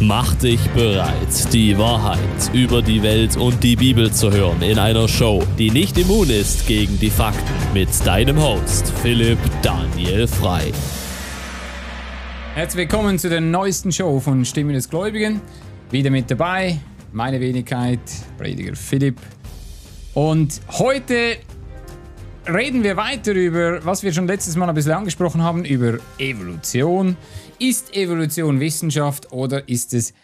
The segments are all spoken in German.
Mach dich bereit, die Wahrheit über die Welt und die Bibel zu hören in einer Show, die nicht immun ist gegen die Fakten mit deinem Host Philipp Daniel Frei. Herzlich willkommen zu der neuesten Show von Stimme des Gläubigen. Wieder mit dabei, meine Wenigkeit, Prediger Philipp. Und heute reden wir weiter über, was wir schon letztes Mal ein bisschen angesprochen haben, über Evolution. Ist Evolution Wissenschaft oder ist es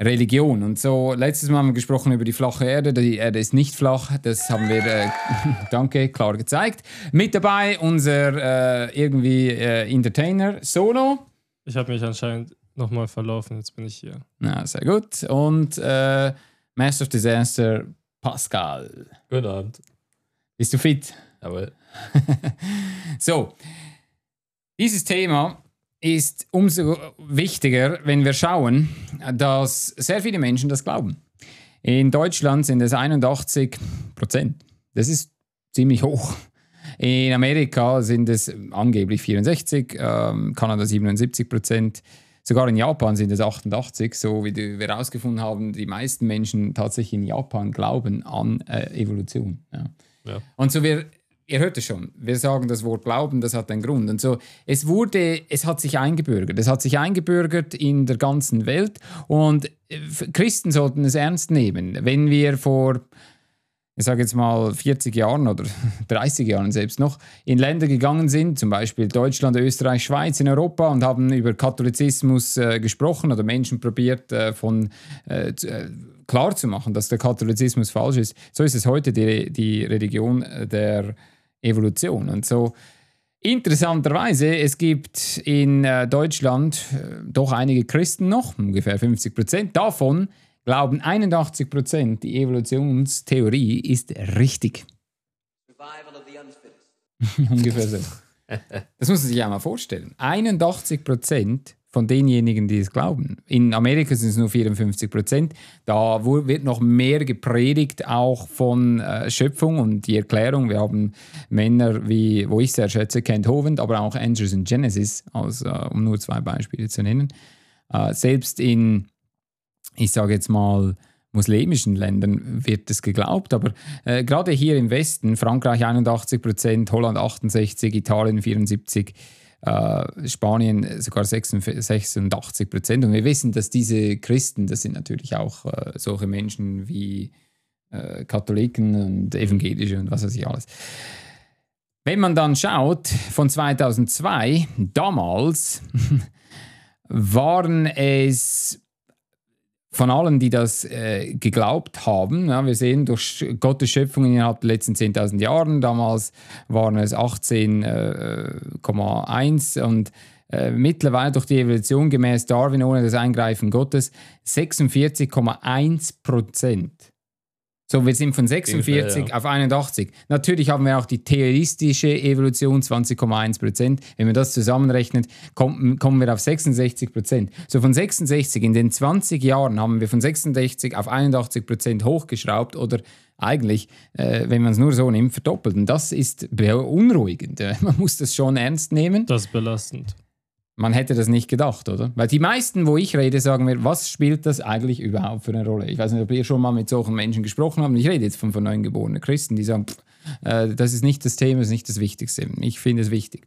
Religion? Und so, letztes Mal haben wir gesprochen über die flache Erde. Die Erde ist nicht flach. Das haben wir, äh, danke, klar gezeigt. Mit dabei unser äh, irgendwie äh, Entertainer Solo. Ich habe mich anscheinend nochmal verlaufen. Jetzt bin ich hier. Na, sehr gut. Und äh, Master of Disaster Pascal. Guten Abend. Bist du fit? Jawohl. So, dieses Thema ist umso wichtiger, wenn wir schauen, dass sehr viele Menschen das glauben. In Deutschland sind es 81 Prozent. Das ist ziemlich hoch. In Amerika sind es angeblich 64%, ähm, Kanada 77 Prozent. Sogar in Japan sind es 88, so wie wir herausgefunden haben, die meisten Menschen tatsächlich in Japan glauben an äh, Evolution. Ja. Ja. Und so wir ihr hört es schon, wir sagen das Wort Glauben, das hat einen Grund. Und so, es wurde, es hat sich eingebürgert. Es hat sich eingebürgert in der ganzen Welt und äh, Christen sollten es ernst nehmen. Wenn wir vor, ich sage jetzt mal 40 Jahren oder 30 Jahren selbst noch, in Länder gegangen sind, zum Beispiel Deutschland, Österreich, Schweiz, in Europa und haben über Katholizismus äh, gesprochen oder Menschen probiert äh, von äh, äh, klar zu machen, dass der Katholizismus falsch ist. So ist es heute die, die Religion äh, der Evolution. Und so interessanterweise, es gibt in äh, Deutschland äh, doch einige Christen noch, ungefähr 50 Prozent. Davon glauben 81 Prozent, die Evolutionstheorie ist richtig. Ungefähr so. Das muss man sich ja mal vorstellen. 81 Prozent von denjenigen, die es glauben. In Amerika sind es nur 54 Prozent. Da wird noch mehr gepredigt, auch von äh, Schöpfung und die Erklärung. Wir haben Männer wie, wo ich sehr schätze, Kent Hovind, aber auch Andrews und Genesis, als, äh, um nur zwei Beispiele zu nennen. Äh, selbst in, ich sage jetzt mal, muslimischen Ländern wird es geglaubt, aber äh, gerade hier im Westen, Frankreich 81 Prozent, Holland 68, Italien 74, äh, Spanien sogar 86 Prozent. Und wir wissen, dass diese Christen, das sind natürlich auch äh, solche Menschen wie äh, Katholiken und Evangelische und was weiß ich alles. Wenn man dann schaut, von 2002, damals waren es von allen, die das äh, geglaubt haben, ja, wir sehen durch Gottes Schöpfung innerhalb der letzten 10.000 Jahren, damals waren es 18,1 und äh, mittlerweile durch die Evolution gemäß Darwin ohne das Eingreifen Gottes 46,1 Prozent. So, wir sind von 46 Ungefähr, ja. auf 81. Natürlich haben wir auch die theoristische Evolution 20,1 Prozent. Wenn man das zusammenrechnet, kommt, kommen wir auf 66 Prozent. So von 66 in den 20 Jahren haben wir von 66 auf 81 Prozent hochgeschraubt oder eigentlich, äh, wenn man es nur so nimmt, verdoppelt. Und das ist beunruhigend. Man muss das schon ernst nehmen. Das ist belastend. Man hätte das nicht gedacht, oder? Weil die meisten, wo ich rede, sagen mir, was spielt das eigentlich überhaupt für eine Rolle? Ich weiß nicht, ob ihr schon mal mit solchen Menschen gesprochen habt. Ich rede jetzt von, von neugeborenen Christen, die sagen, pff, äh, das ist nicht das Thema, das ist nicht das Wichtigste. Ich finde es wichtig.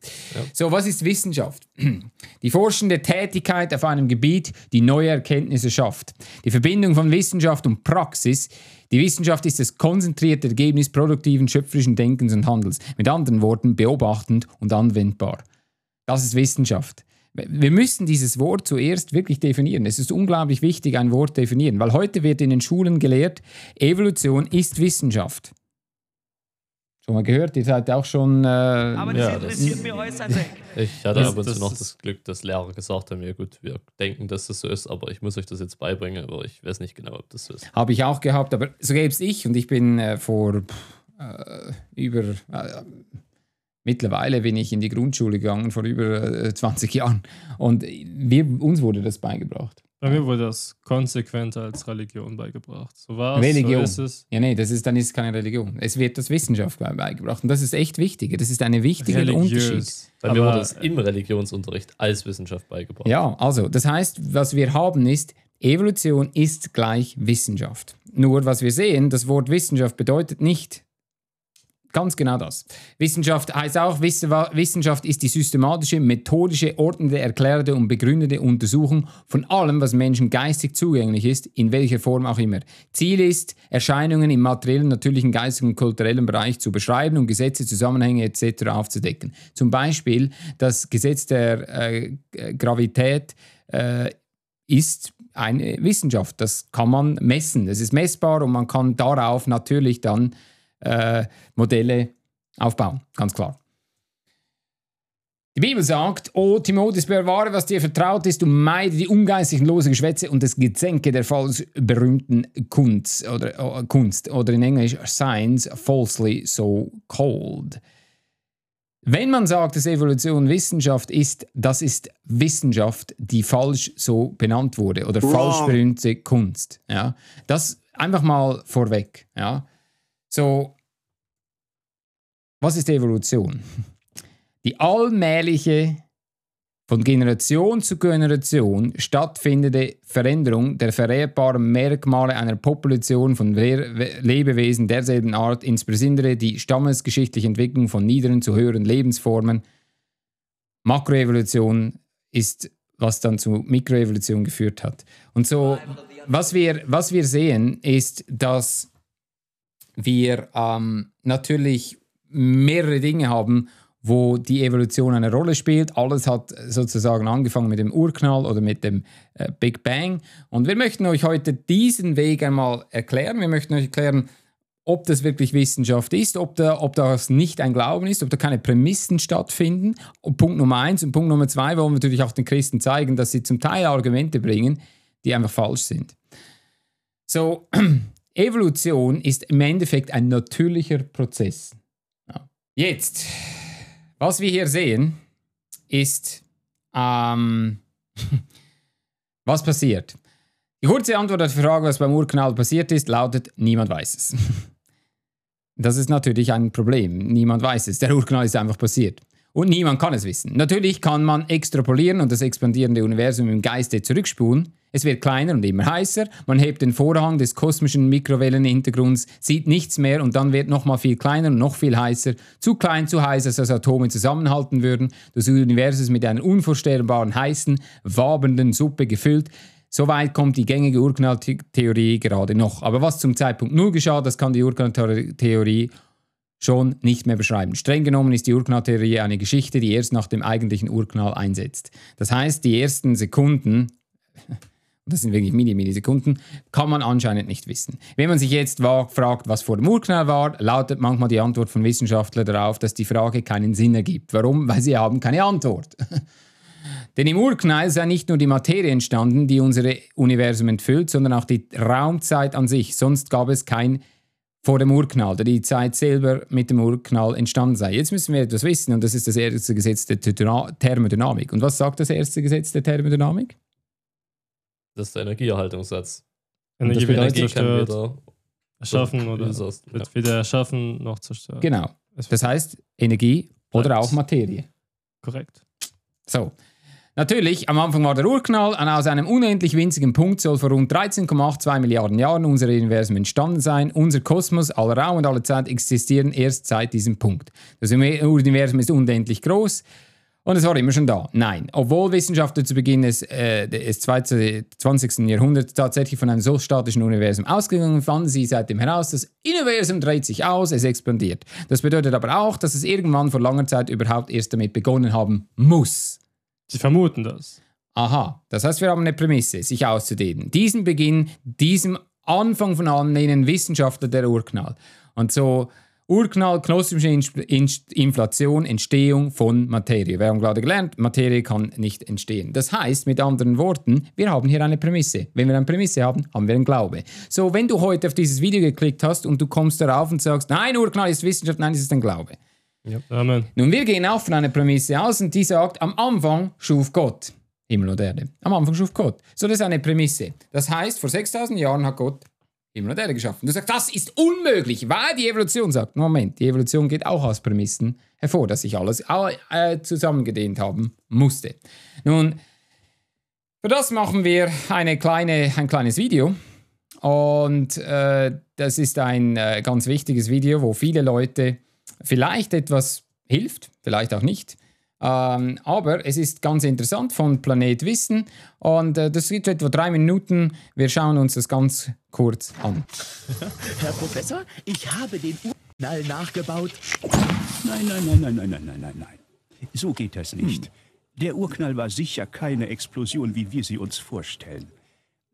So, was ist Wissenschaft? Die forschende Tätigkeit auf einem Gebiet, die neue Erkenntnisse schafft. Die Verbindung von Wissenschaft und Praxis. Die Wissenschaft ist das konzentrierte Ergebnis produktiven, schöpferischen Denkens und Handels. Mit anderen Worten, beobachtend und anwendbar. Das ist Wissenschaft. Wir müssen dieses Wort zuerst wirklich definieren. Es ist unglaublich wichtig, ein Wort definieren, weil heute wird in den Schulen gelehrt, Evolution ist Wissenschaft. Schon mal gehört? Ihr seid auch schon. Äh, Aber das Ja, interessiert mich äußerst. Ich hatte Das- ab und das zu noch das Glück, dass Lehrer gesagt haben: Ja, gut, wir denken, dass das so ist, aber ich muss euch das jetzt beibringen, aber ich weiß nicht genau, ob das so ist. Habe ich auch gehabt, aber so selbst ich und ich bin äh, vor äh, über äh, mittlerweile bin ich in die Grundschule gegangen vor über äh, 20 Jahren und wir, uns wurde das beigebracht. Bei mir wurde das konsequent als Religion beigebracht. So war es, Religion. so ist es. Ja, nee, das ist, dann ist es keine Religion. Es wird das Wissenschaft bei- beigebracht und das ist echt wichtig. Das ist ein wichtiger Unterschied. Religiös. Bei mir wurde es im Religionsunterricht als Wissenschaft beigebracht. Ja, also, das heißt, was wir haben ist, Evolution ist gleich Wissenschaft. Nur was wir sehen, das Wort Wissenschaft bedeutet nicht Ganz genau das. Wissenschaft heißt auch, Wissenschaft ist die systematische, methodische, ordnende, erklärende und begründete Untersuchung von allem, was Menschen geistig zugänglich ist, in welcher Form auch immer. Ziel ist, Erscheinungen im materiellen, natürlichen, geistigen und kulturellen Bereich zu beschreiben und Gesetze, Zusammenhänge etc. aufzudecken. Zum Beispiel das Gesetz der äh, Gravität äh, ist eine Wissenschaft. Das kann man messen. Das ist messbar und man kann darauf natürlich dann äh, Modelle aufbauen, ganz klar. Die Bibel sagt, O Timotheus, bewahre, was dir vertraut ist, und meide die ungeistlichen losen Geschwätze und das Gezänke der falsch berühmten Kunst oder, uh, Kunst oder in Englisch Science falsely so called. Wenn man sagt, dass Evolution Wissenschaft ist, das ist Wissenschaft, die falsch so benannt wurde oder Wrong. falsch berühmte Kunst. Ja? Das einfach mal vorweg. Ja? So, was ist Evolution? Die allmähliche, von Generation zu Generation stattfindende Veränderung der vererbbaren Merkmale einer Population von Lebewesen derselben Art, insbesondere die stammesgeschichtliche Entwicklung von niederen zu höheren Lebensformen. Makroevolution ist, was dann zu Mikroevolution geführt hat. Und so, was wir, was wir sehen, ist, dass wir ähm, natürlich mehrere Dinge haben, wo die Evolution eine Rolle spielt. Alles hat sozusagen angefangen mit dem Urknall oder mit dem äh, Big Bang. Und wir möchten euch heute diesen Weg einmal erklären. Wir möchten euch erklären, ob das wirklich Wissenschaft ist, ob, da, ob das nicht ein Glauben ist, ob da keine Prämissen stattfinden. Und Punkt Nummer eins und Punkt Nummer zwei wollen wir natürlich auch den Christen zeigen, dass sie zum Teil Argumente bringen, die einfach falsch sind. So, Evolution ist im Endeffekt ein natürlicher Prozess. Ja. Jetzt, was wir hier sehen, ist, ähm, was passiert. Die kurze Antwort auf die Frage, was beim Urknall passiert ist, lautet, niemand weiß es. Das ist natürlich ein Problem. Niemand weiß es. Der Urknall ist einfach passiert. Und niemand kann es wissen. Natürlich kann man extrapolieren und das expandierende Universum im Geiste zurückspulen. Es wird kleiner und immer heißer. Man hebt den Vorhang des kosmischen Mikrowellenhintergrunds, sieht nichts mehr und dann wird nochmal viel kleiner und noch viel heißer. Zu klein, zu heiß, als Atome zusammenhalten würden. Das Universum ist mit einer unvorstellbaren, heißen, wabernden Suppe gefüllt. Soweit kommt die gängige Urknalltheorie gerade noch. Aber was zum Zeitpunkt Null geschah, das kann die Urknalltheorie schon nicht mehr beschreiben. Streng genommen ist die Urknalltheorie eine Geschichte, die erst nach dem eigentlichen Urknall einsetzt. Das heißt, die ersten Sekunden das sind wirklich Mini-Millisekunden, kann man anscheinend nicht wissen. Wenn man sich jetzt fragt, was vor dem Urknall war, lautet manchmal die Antwort von Wissenschaftlern darauf, dass die Frage keinen Sinn ergibt. Warum? Weil sie haben keine Antwort. Denn im Urknall sei nicht nur die Materie entstanden, die unser Universum entfüllt, sondern auch die Raumzeit an sich. Sonst gab es kein vor dem Urknall, da die Zeit selber mit dem Urknall entstanden sei. Jetzt müssen wir etwas wissen und das ist das erste Gesetz der Thermodynamik. Und was sagt das erste Gesetz der Thermodynamik? Das ist der Energieerhaltungssatz. Energie wird Energie zerstört, wieder erschaffen oder wird ja. weder erschaffen noch zerstört. Genau. Das heißt Energie oder auch Materie. Korrekt. So. Natürlich, am Anfang war der Urknall und aus einem unendlich winzigen Punkt soll vor rund 13,82 Milliarden Jahren unser Universum entstanden sein. Unser Kosmos, aller Raum und alle Zeit existieren erst seit diesem Punkt. Das Universum ist unendlich groß. Und es war immer schon da. Nein, obwohl Wissenschaftler zu Beginn des, äh, des 20. Jahrhunderts tatsächlich von einem so statischen Universum ausgegangen fanden sie seitdem heraus, das Universum dreht sich aus, es expandiert. Das bedeutet aber auch, dass es irgendwann vor langer Zeit überhaupt erst damit begonnen haben muss. Sie vermuten das. Aha, das heißt, wir haben eine Prämisse, sich auszudehnen. Diesen Beginn, diesem Anfang von allen nennen Wissenschaftler der Urknall. Und so Urknall, kosmische Inflation, Entstehung von Materie. Wir haben gerade gelernt, Materie kann nicht entstehen. Das heißt, mit anderen Worten, wir haben hier eine Prämisse. Wenn wir eine Prämisse haben, haben wir einen Glaube. So, wenn du heute auf dieses Video geklickt hast und du kommst darauf und sagst, nein, Urknall ist Wissenschaft, nein, es ist ein Glaube. Ja. Amen. Nun, wir gehen auch von einer Prämisse aus und die sagt, am Anfang schuf Gott Himmel und Erde. Am Anfang schuf Gott. So, das ist eine Prämisse. Das heißt, vor 6000 Jahren hat Gott Himmel und Erde geschaffen. Du sagst, das ist unmöglich, weil die Evolution sagt, Moment, die Evolution geht auch aus Prämissen hervor, dass sich alles äh, zusammengedehnt haben musste. Nun, Für das machen wir eine kleine, ein kleines Video. Und äh, das ist ein äh, ganz wichtiges Video, wo viele Leute vielleicht etwas hilft, vielleicht auch nicht. Ähm, aber es ist ganz interessant von Planet Wissen und äh, das geht etwa drei Minuten. Wir schauen uns das ganz kurz an. Herr Professor, ich habe den Urknall nachgebaut. Nein, nein, nein, nein, nein, nein, nein, nein, nein. So geht das nicht. Hm. Der Urknall war sicher keine Explosion, wie wir sie uns vorstellen.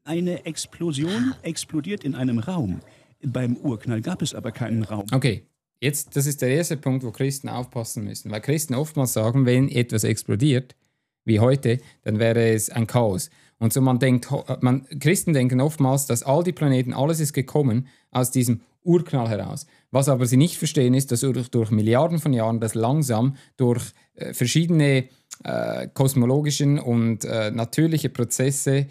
Eine Explosion explodiert in einem Raum. Beim Urknall gab es aber keinen Raum. Okay, Jetzt, das ist der erste Punkt, wo Christen aufpassen müssen. Weil Christen oftmals sagen, wenn etwas explodiert, wie heute, dann wäre es ein Chaos. Und so man denkt, man, Christen denken oftmals, dass all die Planeten, alles ist gekommen aus diesem Urknall heraus. Was aber sie nicht verstehen, ist, dass durch, durch Milliarden von Jahren das langsam durch äh, verschiedene äh, kosmologischen und äh, natürliche Prozesse äh,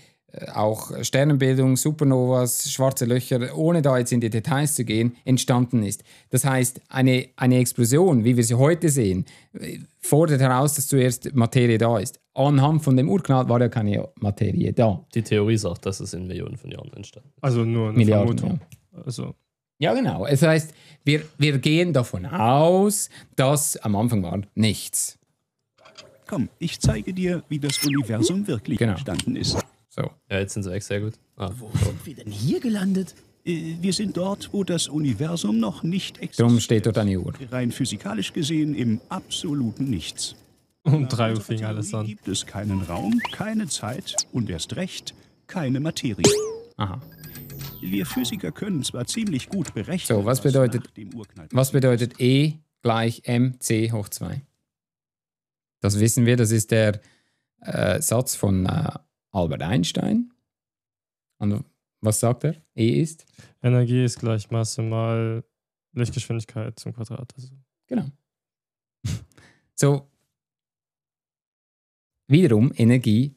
auch Sternenbildung, Supernovas, schwarze Löcher, ohne da jetzt in die Details zu gehen, entstanden ist. Das heißt, eine, eine Explosion, wie wir sie heute sehen, äh, fordert heraus, dass zuerst Materie da ist. Anhand von dem Urknall war ja keine Materie da. Die Theorie sagt, dass es in Millionen von Jahren entstanden ist. Also nur eine Milliarden, Vermutung. Ja. Also. ja, genau. Das heißt, wir, wir gehen davon aus, dass am Anfang war nichts. Komm, ich zeige dir, wie das Universum wirklich genau. entstanden ist. So. Ja, jetzt sind sie weg, sehr gut. Ah, Wo so. sind wir denn hier gelandet? Äh, wir sind dort, wo das Universum noch nicht existiert. Darum steht dort eine Uhr. Rein physikalisch gesehen im absoluten Nichts. Und drei Uhr fing alles an. gibt es keinen Raum, keine Zeit und erst recht keine Materie. Aha. Wir Physiker können zwar ziemlich gut berechnen. So, was bedeutet, was bedeutet E gleich mc hoch 2? Das wissen wir, das ist der äh, Satz von äh, Albert Einstein. Und was sagt er? E ist? Energie ist gleich Masse mal Lichtgeschwindigkeit zum Quadrat. Also. Genau. so, wiederum Energie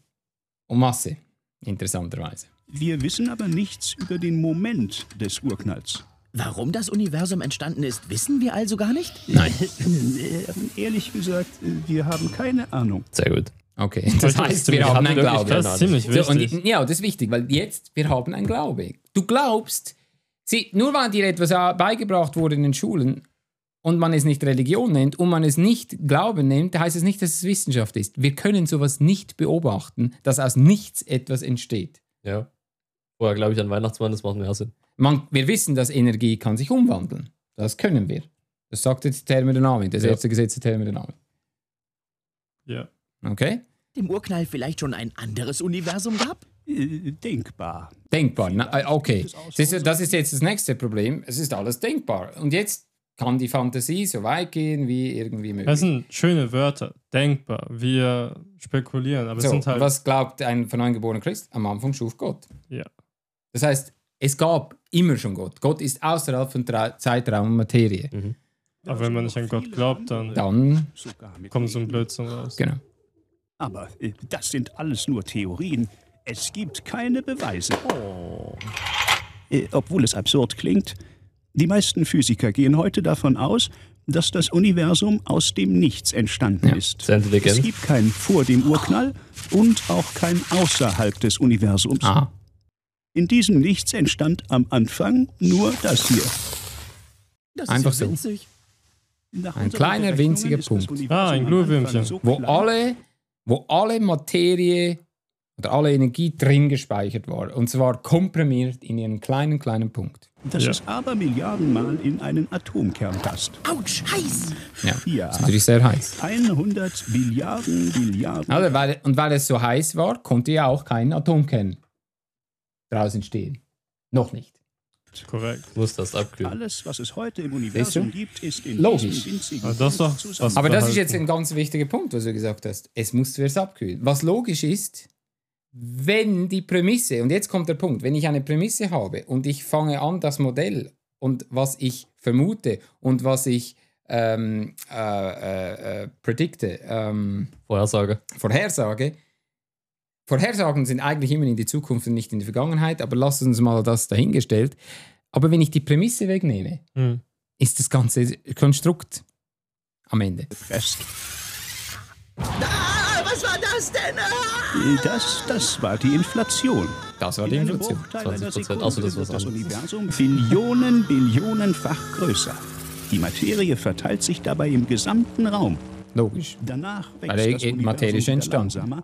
und Masse, interessanterweise. Wir wissen aber nichts über den Moment des Urknalls. Warum das Universum entstanden ist, wissen wir also gar nicht? Nein. Ehrlich gesagt, wir haben keine Ahnung. Sehr gut. Okay, das heißt, wir haben einen Glaube. Das ist ziemlich wichtig. So, und, ja, das ist wichtig, weil jetzt, wir haben einen Glaube. Du glaubst, sie, nur weil dir etwas beigebracht wurde in den Schulen und man es nicht Religion nennt und man es nicht Glauben nennt, heißt es nicht, dass es Wissenschaft ist. Wir können sowas nicht beobachten, dass aus nichts etwas entsteht. Ja. Vorher glaube ich an Weihnachtsmann, das macht mehr Sinn. Man, wir wissen, dass Energie kann sich umwandeln. Das können wir. Das sagt jetzt Thermodynamik, das ja. erste Gesetz der Thermodynamik. Ja. Okay. Dem Urknall vielleicht schon ein anderes Universum gab? Äh, denkbar. Denkbar, Na, äh, okay. Das ist, das ist jetzt das nächste Problem. Es ist alles denkbar. Und jetzt kann die Fantasie so weit gehen wie irgendwie möglich. Das sind schöne Wörter. Denkbar. Wir spekulieren. Aber so, es sind halt was glaubt ein von neuem geborener Christ? Am Anfang schuf Gott. Ja. Das heißt, es gab immer schon Gott. Gott ist außerhalb von Zeitraum und Materie. Mhm. Aber wenn man nicht an Gott glaubt, dann, dann kommt so ein Blödsinn raus. Genau. Aber äh, das sind alles nur Theorien. Es gibt keine Beweise. Oh. Äh, obwohl es absurd klingt, die meisten Physiker gehen heute davon aus, dass das Universum aus dem Nichts entstanden ja. ist. Es gibt kein vor dem Urknall und auch kein außerhalb des Universums. Aha. In diesem Nichts entstand am Anfang nur das hier. Das Einfach so. Ein kleiner winziger Punkt. Ah, ein Glühwürmchen. So wo alle wo alle Materie oder alle Energie drin gespeichert war. Und zwar komprimiert in ihren kleinen, kleinen Punkt. Das ja. ist aber Milliardenmal in einen Atomkern passt. Autsch, heiß! Ja, ja. ist natürlich sehr heiß. 100 Milliarden, Milliarden. Also, weil, und weil es so heiß war, konnte ja auch kein Atomkern draußen stehen. Noch nicht. Korrekt. Muss das abkühlen. Alles, was es heute im Universum gibt, ist in Logisch. Also das doch, was Aber das ist jetzt ein ganz wichtiger Punkt, was du gesagt hast. Es muss zuerst abkühlen. Was logisch ist, wenn die Prämisse, und jetzt kommt der Punkt, wenn ich eine Prämisse habe und ich fange an, das Modell und was ich vermute und was ich ähm, äh, äh, äh predikte, ähm, Vorhersage. Vorhersage, Vorhersagen sind eigentlich immer in die Zukunft und nicht in die Vergangenheit, aber lass uns mal das dahingestellt. Aber wenn ich die Prämisse wegnehme, hm. ist das ganze Konstrukt am Ende. Fest. Ah, was war das denn? Ah! Das, das war die Inflation. Das war die Inflation. 20 Prozent. Achso, das war das Universum Billionen, Billionenfach größer. Die Materie verteilt sich dabei im gesamten Raum. Logisch. Danach wächst Weil ist entstanden.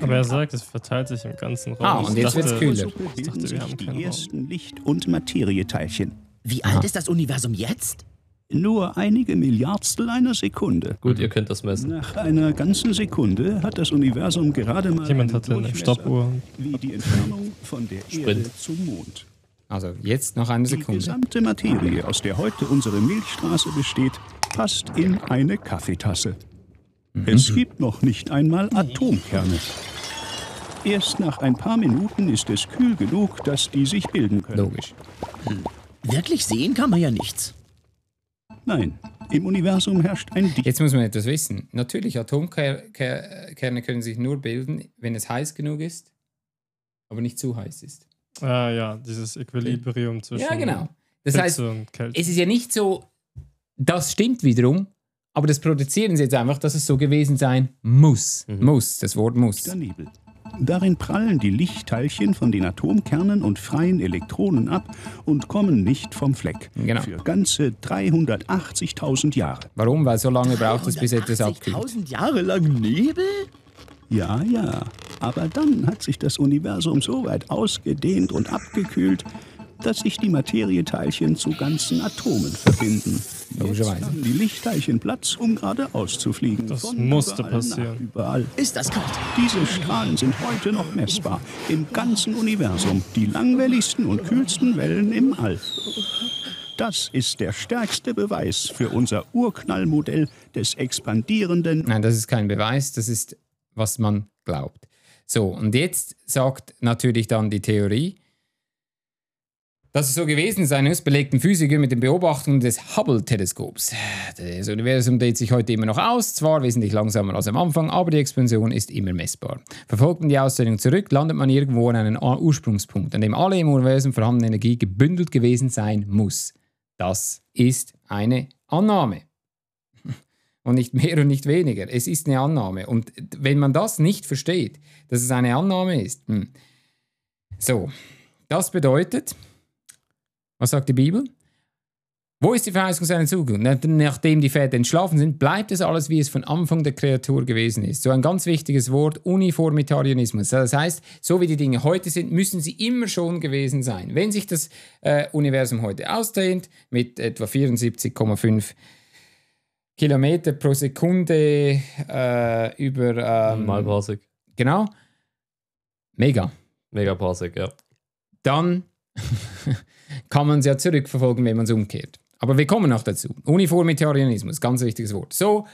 Aber er sagt, es verteilt sich im ganzen Raum. Ah, und jetzt wird es kühler. Ich dachte, wir haben die ersten Licht- und Materieteilchen. Wie alt ist das Universum jetzt? Nur einige Milliardstel einer Sekunde. Gut, ihr könnt das messen. Nach einer ganzen Sekunde hat das Universum gerade mal Jemand hatte eine Stoppuhr. wie die Entfernung von der Sprint. Erde zum Mond. Also jetzt noch eine Die Sekunde. gesamte Materie, aus der heute unsere Milchstraße besteht, passt in eine Kaffeetasse. Es gibt noch nicht einmal Atomkerne. Erst nach ein paar Minuten ist es kühl genug, dass die sich bilden können. Logisch. Wirklich sehen kann man ja nichts. Nein, im Universum herrscht ein Dicht Jetzt muss man etwas wissen. Natürlich, Atomkerne können sich nur bilden, wenn es heiß genug ist, aber nicht zu heiß ist. Ah ja, dieses Equilibrium zwischen Ja, genau. Das Hitze heißt, und Kälte. es ist ja nicht so, das stimmt wiederum, aber das produzieren sie jetzt einfach, dass es so gewesen sein muss. Muss, das Wort muss. der Nebel. Darin prallen die Lichtteilchen von den Atomkernen und freien Elektronen ab und kommen nicht vom Fleck. Genau. Für ganze 380.000 Jahre. Warum? Weil so lange braucht es, bis etwas abkühlt. 180.000 Jahre lang Nebel? Ja, ja. Aber dann hat sich das Universum so weit ausgedehnt und abgekühlt, dass sich die Materieteilchen zu ganzen Atomen verbinden. Jetzt Logischerweise. haben die Lichtteilchen Platz, um geradeaus zu fliegen. Das Von musste überall passieren. Nach überall. Ist das kalt? Diese Strahlen sind heute noch messbar. Im ganzen Universum. Die langwelligsten und kühlsten Wellen im All. Das ist der stärkste Beweis für unser Urknallmodell des expandierenden Nein, das ist kein Beweis, das ist, was man glaubt. So, und jetzt sagt natürlich dann die Theorie, dass es so gewesen sein muss, belegten Physiker mit den Beobachtungen des Hubble-Teleskops. Das Universum dreht sich heute immer noch aus, zwar wesentlich langsamer als am Anfang, aber die Expansion ist immer messbar. Verfolgt man die Ausdehnung zurück, landet man irgendwo an einem Ursprungspunkt, an dem alle im Universum vorhandene Energie gebündelt gewesen sein muss. Das ist eine Annahme. Und nicht mehr und nicht weniger. Es ist eine Annahme. Und wenn man das nicht versteht, dass es eine Annahme ist, hm. so, das bedeutet, was sagt die Bibel? Wo ist die Verheißung seiner Zukunft? Nach- Nachdem die Väter entschlafen sind, bleibt es alles, wie es von Anfang der Kreatur gewesen ist. So ein ganz wichtiges Wort, Uniformitarianismus. Das heißt, so wie die Dinge heute sind, müssen sie immer schon gewesen sein. Wenn sich das äh, Universum heute ausdehnt, mit etwa 74,5 Kilometer pro Sekunde äh, über... Ähm, Mal Parsec. Genau. Mega. Megaparsec, ja. dann kann man es ja zurückverfolgen, wenn man es umkehrt. Aber wir kommen noch dazu. Uniformitarianismus, ganz wichtiges Wort. So,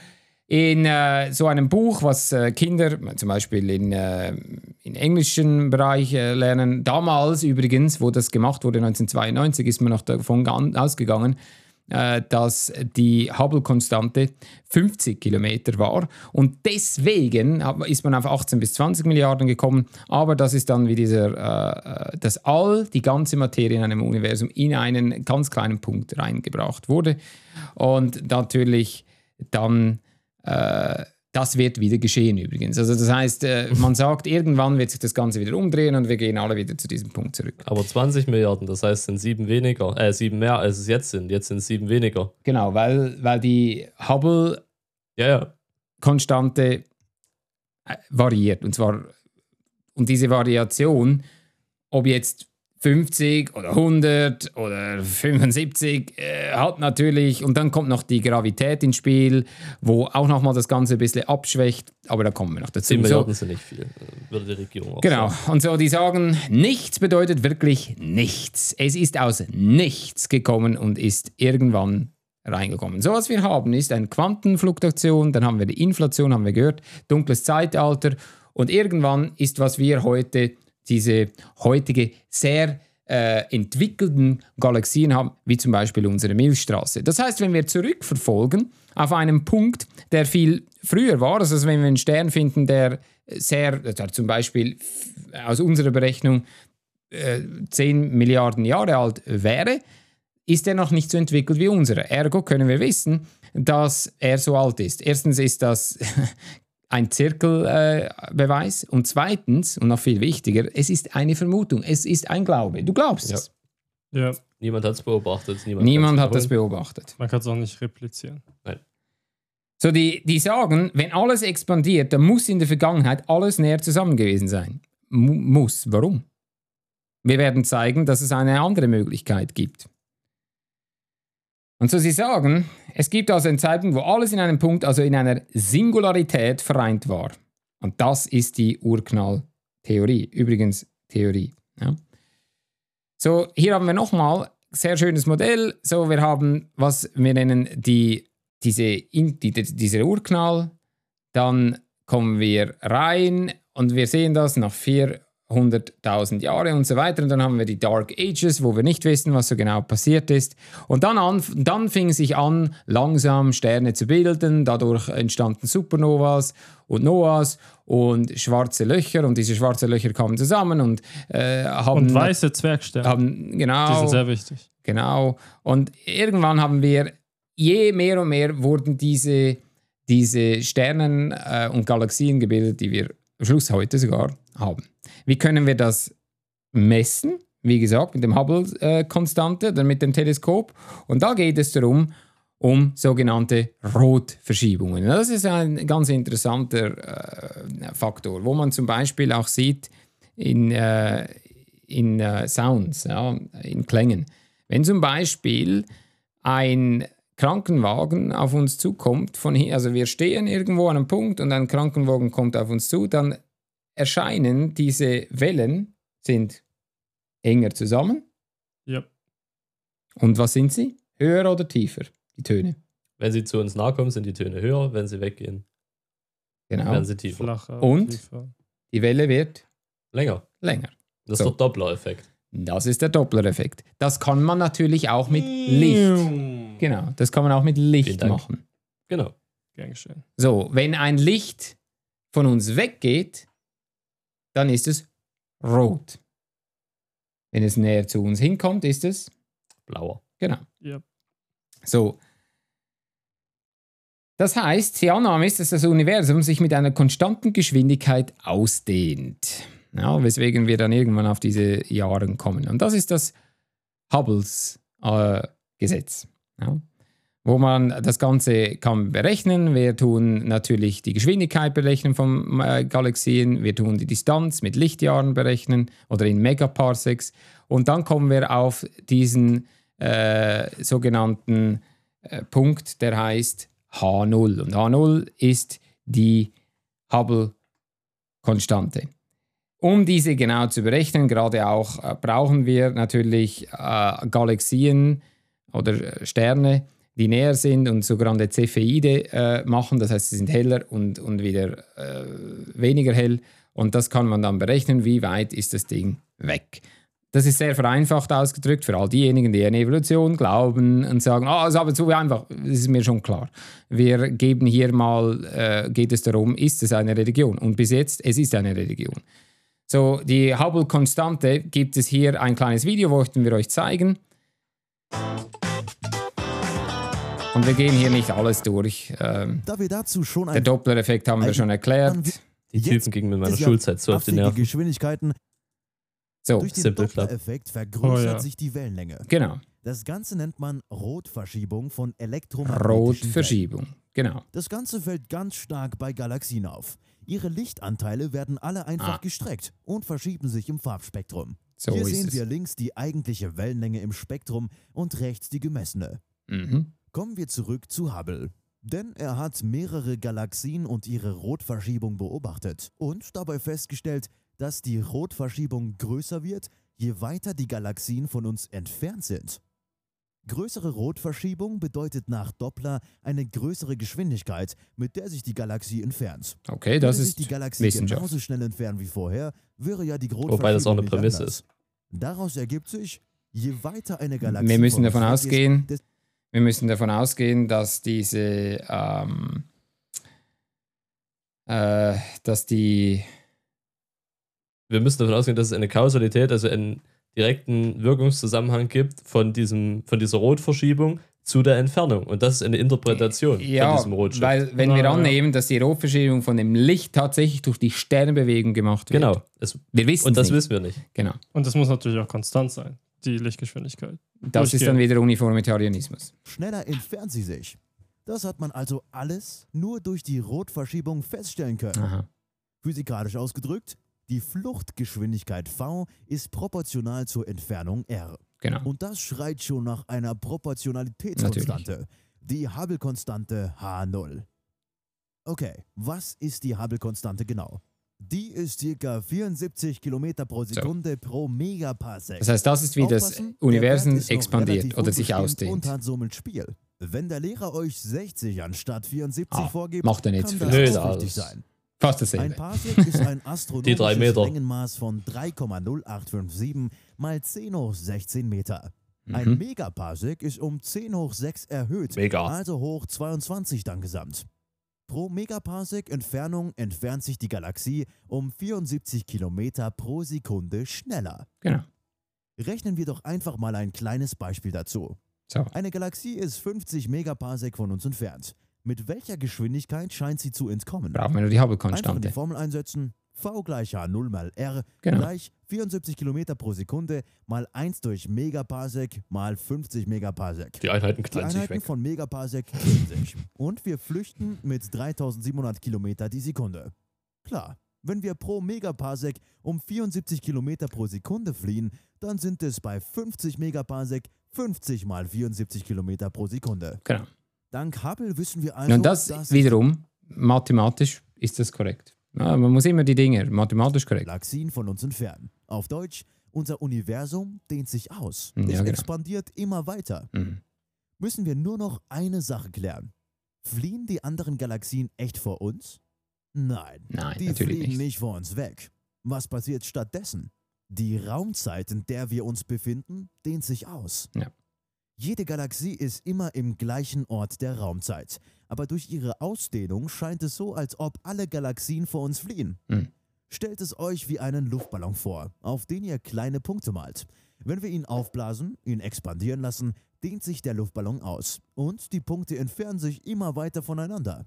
in äh, so einem Buch, was äh, Kinder zum Beispiel in, äh, im englischen Bereich äh, lernen, damals übrigens, wo das gemacht wurde, 1992, ist man noch davon ga- ausgegangen, äh, dass die Hubble-Konstante 50 Kilometer war. Und deswegen ist man auf 18 bis 20 Milliarden gekommen. Aber das ist dann wie dieser, äh, dass all die ganze Materie in einem Universum in einen ganz kleinen Punkt reingebracht wurde. Und natürlich dann, äh, das wird wieder geschehen übrigens. Also das heißt, äh, man sagt, irgendwann wird sich das Ganze wieder umdrehen und wir gehen alle wieder zu diesem Punkt zurück. Aber 20 Milliarden, das heißt, es sind sieben weniger, äh, sieben mehr, als es jetzt sind. Jetzt sind es sieben weniger. Genau, weil, weil die Hubble Ja, ja. Konstante äh, variiert. Und zwar, und diese Variation, ob jetzt 50 oder 100 oder 75, äh, hat natürlich, und dann kommt noch die Gravität ins Spiel, wo auch nochmal das Ganze ein bisschen abschwächt, aber da kommen wir noch dazu. Sieben So, Milliarden sind nicht viel, äh, würde die Regierung auch Genau. sagen. Und so, die sagen, nichts bedeutet wirklich nichts. Es ist aus nichts gekommen und ist irgendwann reingekommen. So, was wir haben, ist eine Quantenfluktuation, dann haben wir die Inflation, haben wir gehört, dunkles Zeitalter und irgendwann ist, was wir heute, diese heutige sehr äh, entwickelten Galaxien haben, wie zum Beispiel unsere Milchstraße. Das heißt, wenn wir zurückverfolgen auf einen Punkt, der viel früher war, also wenn wir einen Stern finden, der sehr, der zum Beispiel aus unserer Berechnung äh, 10 Milliarden Jahre alt wäre, ist er noch nicht so entwickelt wie unsere. Ergo können wir wissen, dass er so alt ist. Erstens ist das ein Zirkelbeweis. Äh, und zweitens, und noch viel wichtiger, es ist eine Vermutung, es ist ein Glaube. Du glaubst ja. es. Ja. Niemand hat es beobachtet. Niemand, niemand hat das beobachtet. Man kann es auch nicht replizieren. Nein. So, die, die sagen, wenn alles expandiert, dann muss in der Vergangenheit alles näher zusammen gewesen sein. M muss. Warum? Wir werden zeigen, dass es eine andere Möglichkeit gibt. Und so sie sagen, es gibt also einen Zeitpunkt, wo alles in einem Punkt, also in einer Singularität vereint war. Und das ist die Urknalltheorie. Übrigens Theorie. Ja. So, hier haben wir nochmal sehr schönes Modell. So, wir haben, was wir nennen, die, diese, die, diese Urknall. Dann kommen wir rein und wir sehen das nach vier 100.000 Jahre und so weiter. Und dann haben wir die Dark Ages, wo wir nicht wissen, was so genau passiert ist. Und dann, an, dann fing sich an, langsam Sterne zu bilden. Dadurch entstanden Supernovas und Noahs und schwarze Löcher. Und diese schwarzen Löcher kamen zusammen und äh, haben. Und weiße Zwergsterne. Haben, genau. Die sind sehr wichtig. Genau. Und irgendwann haben wir, je mehr und mehr wurden diese, diese Sternen äh, und Galaxien gebildet, die wir am Schluss heute sogar haben. Wie können wir das messen? Wie gesagt, mit dem Hubble-Konstante oder mit dem Teleskop. Und da geht es darum, um sogenannte Rotverschiebungen. Das ist ein ganz interessanter äh, Faktor, wo man zum Beispiel auch sieht in, äh, in äh, Sounds, ja, in Klängen. Wenn zum Beispiel ein Krankenwagen auf uns zukommt, von hier, also wir stehen irgendwo an einem Punkt und ein Krankenwagen kommt auf uns zu, dann erscheinen diese Wellen sind enger zusammen. Ja. Und was sind sie? Höher oder tiefer, die Töne? Wenn sie zu uns nahe kommen, sind die Töne höher. Wenn sie weggehen, genau. werden sie tiefer. Flacher, Und tiefer. die Welle wird länger. Länger. Das ist so. der Doppler-Effekt. Das ist der Doppler-Effekt. Das kann man natürlich auch mit Licht. Genau, das kann man auch mit Licht machen. Genau. Gern So, wenn ein Licht von uns weggeht, dann ist es rot. Wenn es näher zu uns hinkommt, ist es blauer. Genau. Yep. So. Das heißt, die Annahme ist, dass das Universum sich mit einer konstanten Geschwindigkeit ausdehnt. Ja, weswegen wir dann irgendwann auf diese Jahre kommen. Und das ist das Hubbles äh, Gesetz. Ja wo man das Ganze kann berechnen. Wir tun natürlich die Geschwindigkeit berechnen von äh, Galaxien, wir tun die Distanz mit Lichtjahren berechnen oder in Megaparsecs und dann kommen wir auf diesen äh, sogenannten äh, Punkt, der heißt H0 und H0 ist die Hubble-Konstante. Um diese genau zu berechnen, gerade auch äh, brauchen wir natürlich äh, Galaxien oder Sterne, die näher sind und sogenannte Cepheide äh, machen. Das heißt, sie sind heller und, und wieder äh, weniger hell. Und das kann man dann berechnen, wie weit ist das Ding weg. Das ist sehr vereinfacht ausgedrückt für all diejenigen, die an Evolution glauben und sagen, ah, oh, ist aber zu einfach. Das ist mir schon klar. Wir geben hier mal, äh, geht es darum, ist es eine Religion? Und bis jetzt, es ist eine Religion. So, die Hubble-Konstante gibt es hier ein kleines Video, wollten wir euch zeigen. Und wir gehen hier nicht alles durch. Ähm, da wir dazu schon der Doppler-Effekt haben wir schon erklärt. Die Typen gingen mit meiner Schulzeit so auf die Nerven. Geschwindigkeiten. So, Durch den Doppler-Effekt vergrößert oh, ja. sich die Wellenlänge. Genau. Das Ganze nennt man Rotverschiebung von elektromagnetischen Rotverschiebung, Wellen. genau. Das Ganze fällt ganz stark bei Galaxien auf. Ihre Lichtanteile werden alle einfach ah. gestreckt und verschieben sich im Farbspektrum. So Hier sehen wir links die eigentliche Wellenlänge im Spektrum und rechts die gemessene. Mhm. Kommen wir zurück zu Hubble. Denn er hat mehrere Galaxien und ihre Rotverschiebung beobachtet und dabei festgestellt, dass die Rotverschiebung größer wird, je weiter die Galaxien von uns entfernt sind. Größere Rotverschiebung bedeutet nach Doppler eine größere Geschwindigkeit, mit der sich die Galaxie entfernt. Okay, das Würde ist sich die Galaxie genauso schnell entfernen wie vorher, wäre ja die Rotverschiebung Wobei das auch eine Prämisse ist. Daraus ergibt sich, je weiter eine Galaxie Wir müssen davon ausgehen, ist, wir müssen davon ausgehen, dass diese, ähm, äh, dass die. Wir müssen davon ausgehen, dass es eine Kausalität, also einen direkten Wirkungszusammenhang gibt von, diesem, von dieser Rotverschiebung zu der Entfernung. Und das ist eine Interpretation ja, von diesem Rotschild. Weil, wenn wir annehmen, dass die Rotverschiebung von dem Licht tatsächlich durch die Sternbewegung gemacht wird. Genau. Es, wir wissen Und das nicht. wissen wir nicht. Genau. Und das muss natürlich auch konstant sein, die Lichtgeschwindigkeit. Das ist dann wieder Uniformitarianismus. Schneller entfernt sie sich. Das hat man also alles nur durch die Rotverschiebung feststellen können. Aha. Physikalisch ausgedrückt, die Fluchtgeschwindigkeit v ist proportional zur Entfernung r. Genau. Und das schreit schon nach einer Proportionalitätskonstante. Die Hubble-Konstante H0. Okay, was ist die Hubble-Konstante genau? Die ist ca. 74 Kilometer pro Sekunde so. pro Megaparsec. Das heißt, das ist wie das Universum expandiert oder sich ausdehnt. Und hat somit Spiel. Wenn der Lehrer euch 60 anstatt 74 ah, vorgibt, macht er nicht kann das Nö, richtig sein. Fast dasselbe. Ein Parsec ist ein astronomisches drei Meter. Längenmaß von 3,0857 mal 10 hoch 16 Meter. Ein Mhm. Megaparsec ist um 10 hoch 6 erhöht, Mega. also hoch 22 dann gesamt. Pro Megaparsec Entfernung entfernt sich die Galaxie um 74 Kilometer pro Sekunde schneller. Genau. Rechnen wir doch einfach mal ein kleines Beispiel dazu. So. Eine Galaxie ist 50 Megaparsec von uns entfernt. Mit welcher Geschwindigkeit scheint sie zu entkommen? Brauchen wir nur die Einfach in die Hubble-Konstante. Formel einsetzen. V gleich H0 mal R Genau. gleich 74 Kilometer pro Sekunde mal 1 durch Megaparsec mal 50 Megaparsec. Die Einheiten Die knallen sich Einheiten weg. von Megaparsec sich. Und wir flüchten mit 3700 Kilometer die Sekunde. Klar, wenn wir pro Megaparsec um 74 Kilometer pro Sekunde fliehen, dann sind es bei 50 Megaparsec 50 mal 74 Kilometer pro Sekunde. Genau. Dank Hubble wissen wir also, Und das wiederum, mathematisch ist das korrekt. Ja, man muss immer die Dinge mathematisch korrekt. Galaxien von uns entfernen. Auf Deutsch, unser Universum dehnt sich aus. Ja, es genau. expandiert immer weiter. Mhm. Müssen wir nur noch eine Sache klären. Fliehen die anderen Galaxien echt vor uns? Nein, Nein, die natürlich fliegen nicht. nicht vor uns weg. Was passiert stattdessen? Die Raumzeit, in der wir uns befinden, dehnt sich aus. Ja. Jede Galaxie ist immer im gleichen Ort der Raumzeit. Aber durch ihre Ausdehnung scheint es so, als ob alle Galaxien vor uns fliehen. Mhm. Stellt es euch wie einen Luftballon vor, auf den ihr kleine Punkte malt. Wenn wir ihn aufblasen, ihn expandieren lassen, dehnt sich der Luftballon aus und die Punkte entfernen sich immer weiter voneinander.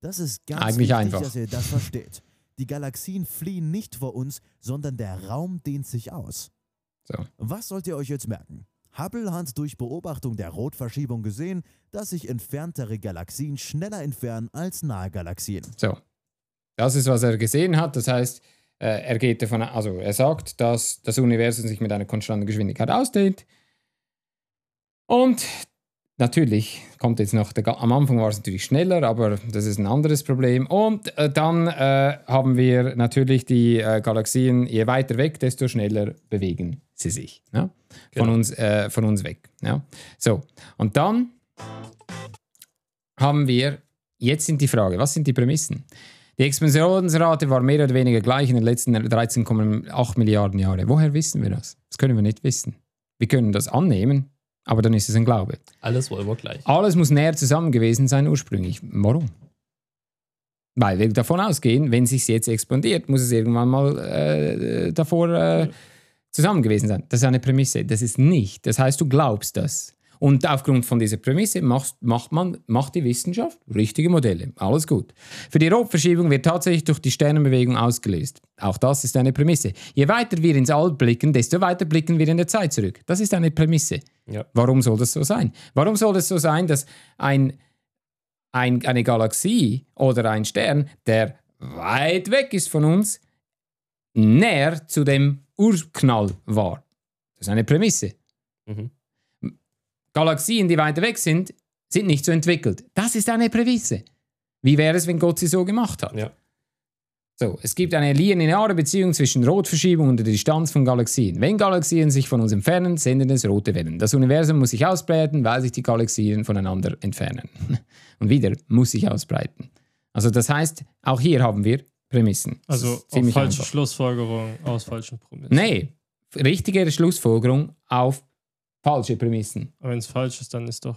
Das ist ganz Eigentlich wichtig, einfach. dass ihr das versteht. Die Galaxien fliehen nicht vor uns, sondern der Raum dehnt sich aus. So. Was sollt ihr euch jetzt merken? Hubble hat durch Beobachtung der Rotverschiebung gesehen, dass sich entferntere Galaxien schneller entfernen als nahe Galaxien. So. Das ist, was er gesehen hat. Das heißt, äh, er geht davon, also er sagt, dass das Universum sich mit einer konstanten Geschwindigkeit ausdehnt. Und natürlich kommt jetzt noch, der, am Anfang war es natürlich schneller, aber das ist ein anderes Problem. Und äh, dann äh, haben wir natürlich die äh, Galaxien, je weiter weg, desto schneller bewegen sie sich. Von, Genau. uns, äh, von uns weg. Ja? So, und dann haben wir, jetzt sind die Frage, was sind die Prämissen? Die Expansionsrate war mehr oder weniger gleich in den letzten 13,8 Milliarden Jahre. Woher wissen wir das? Das können wir nicht wissen. Wir können das annehmen, aber dann ist es ein Glaube. Alles wollen wir gleich. Alles muss näher zusammen gewesen sein ursprünglich. Warum? Weil wir davon ausgehen, wenn sich jetzt expandiert, muss es irgendwann mal äh, davor äh, zusammen gewesen sein. Das ist eine Prämisse. Das ist nicht. Das heißt, du glaubst das. Und aufgrund von dieser Prämisse machst, macht, man, macht die Wissenschaft richtige Modelle. Alles gut. Für die Rotverschiebung wird tatsächlich durch die Sternenbewegung ausgelöst. Auch das ist eine Prämisse. Je weiter wir ins All blicken, desto weiter blicken wir in der Zeit zurück. Das ist eine Prämisse. Ja. Warum soll das so sein? Warum soll es so sein, dass ein, ein, eine Galaxie oder ein Stern, der weit weg ist von uns, näher zu dem Urknall war? Das ist eine Prämisse. Mhm. Galaxien, die weiter weg sind, sind nicht so entwickelt. Das ist eine Prämisse. Wie wäre es, wenn Gott sie so gemacht hat? Ja. So, es gibt eine lineare Beziehung zwischen Rotverschiebung und der Distanz von Galaxien. Wenn Galaxien sich von uns entfernen, senden es rote Wellen. Das Universum muss sich ausbreiten, weil sich die Galaxien voneinander entfernen. Und wieder muss sich ausbreiten. Also das heißt, auch hier haben wir Prämissen. Also auf falsche einfach. Schlussfolgerung aus falschen Prämissen. Nee, richtige Schlussfolgerung auf falsche Prämissen. Aber wenn es falsch ist, dann ist doch.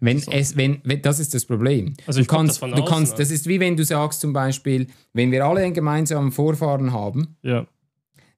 Wenn So. es, wenn, wenn, das ist das Problem. Also du ich guck kannst, das du kannst, an. das ist wie wenn du sagst zum Beispiel, wenn wir alle einen gemeinsamen Vorfahren haben, Ja.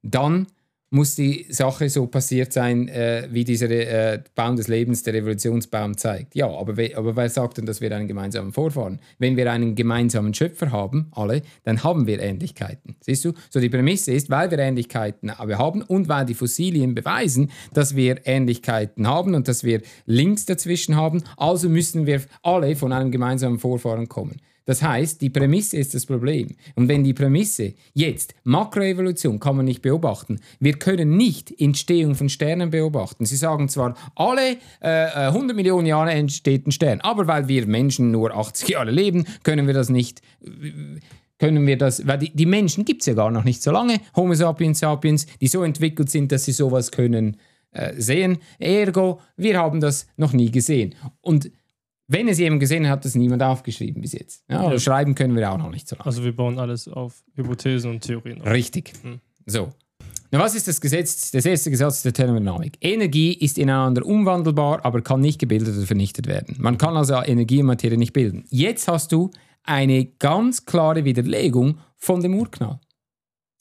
dann muss die Sache so passiert sein, äh, wie dieser äh, Baum des Lebens, der Revolutionsbaum zeigt. Ja, aber, we aber wer sagt denn, dass wir einen gemeinsamen Vorfahren? Wenn wir einen gemeinsamen Schöpfer haben, alle, dann haben wir Ähnlichkeiten. Siehst du? So die Prämisse ist, weil wir Ähnlichkeiten haben und weil die Fossilien beweisen, dass wir Ähnlichkeiten haben und dass wir Links dazwischen haben, also müssen wir alle von einem gemeinsamen Vorfahren kommen. Das heißt, die Prämisse ist das Problem. Und wenn die Prämisse jetzt Makroevolution kann man nicht beobachten, wir können nicht Entstehung von Sternen beobachten. Sie sagen zwar, alle äh, 100 äh, Millionen Jahre entsteht ein Stern, aber weil wir Menschen nur 80 Jahre leben, können wir das nicht können wir das, weil die, die Menschen gibt es ja gar noch nicht so lange, Homo sapiens sapiens, die so entwickelt sind, dass sie sowas können äh, sehen. Ergo, wir haben das noch nie gesehen. Und wenn es jemand gesehen hat, hat es niemand aufgeschrieben bis jetzt. Ja, ja. Schreiben können wir auch noch nicht so lange. Also wir bauen alles auf Hypothesen und Theorien. Auf. Richtig. Hm. So. Na, was ist das Gesetz? Das erste Gesetz der Thermodynamik. Energie ist ineinander umwandelbar, aber kann nicht gebildet oder vernichtet werden. Man kann also Energie und Materie nicht bilden. Jetzt hast du eine ganz klare Widerlegung von dem Urknall.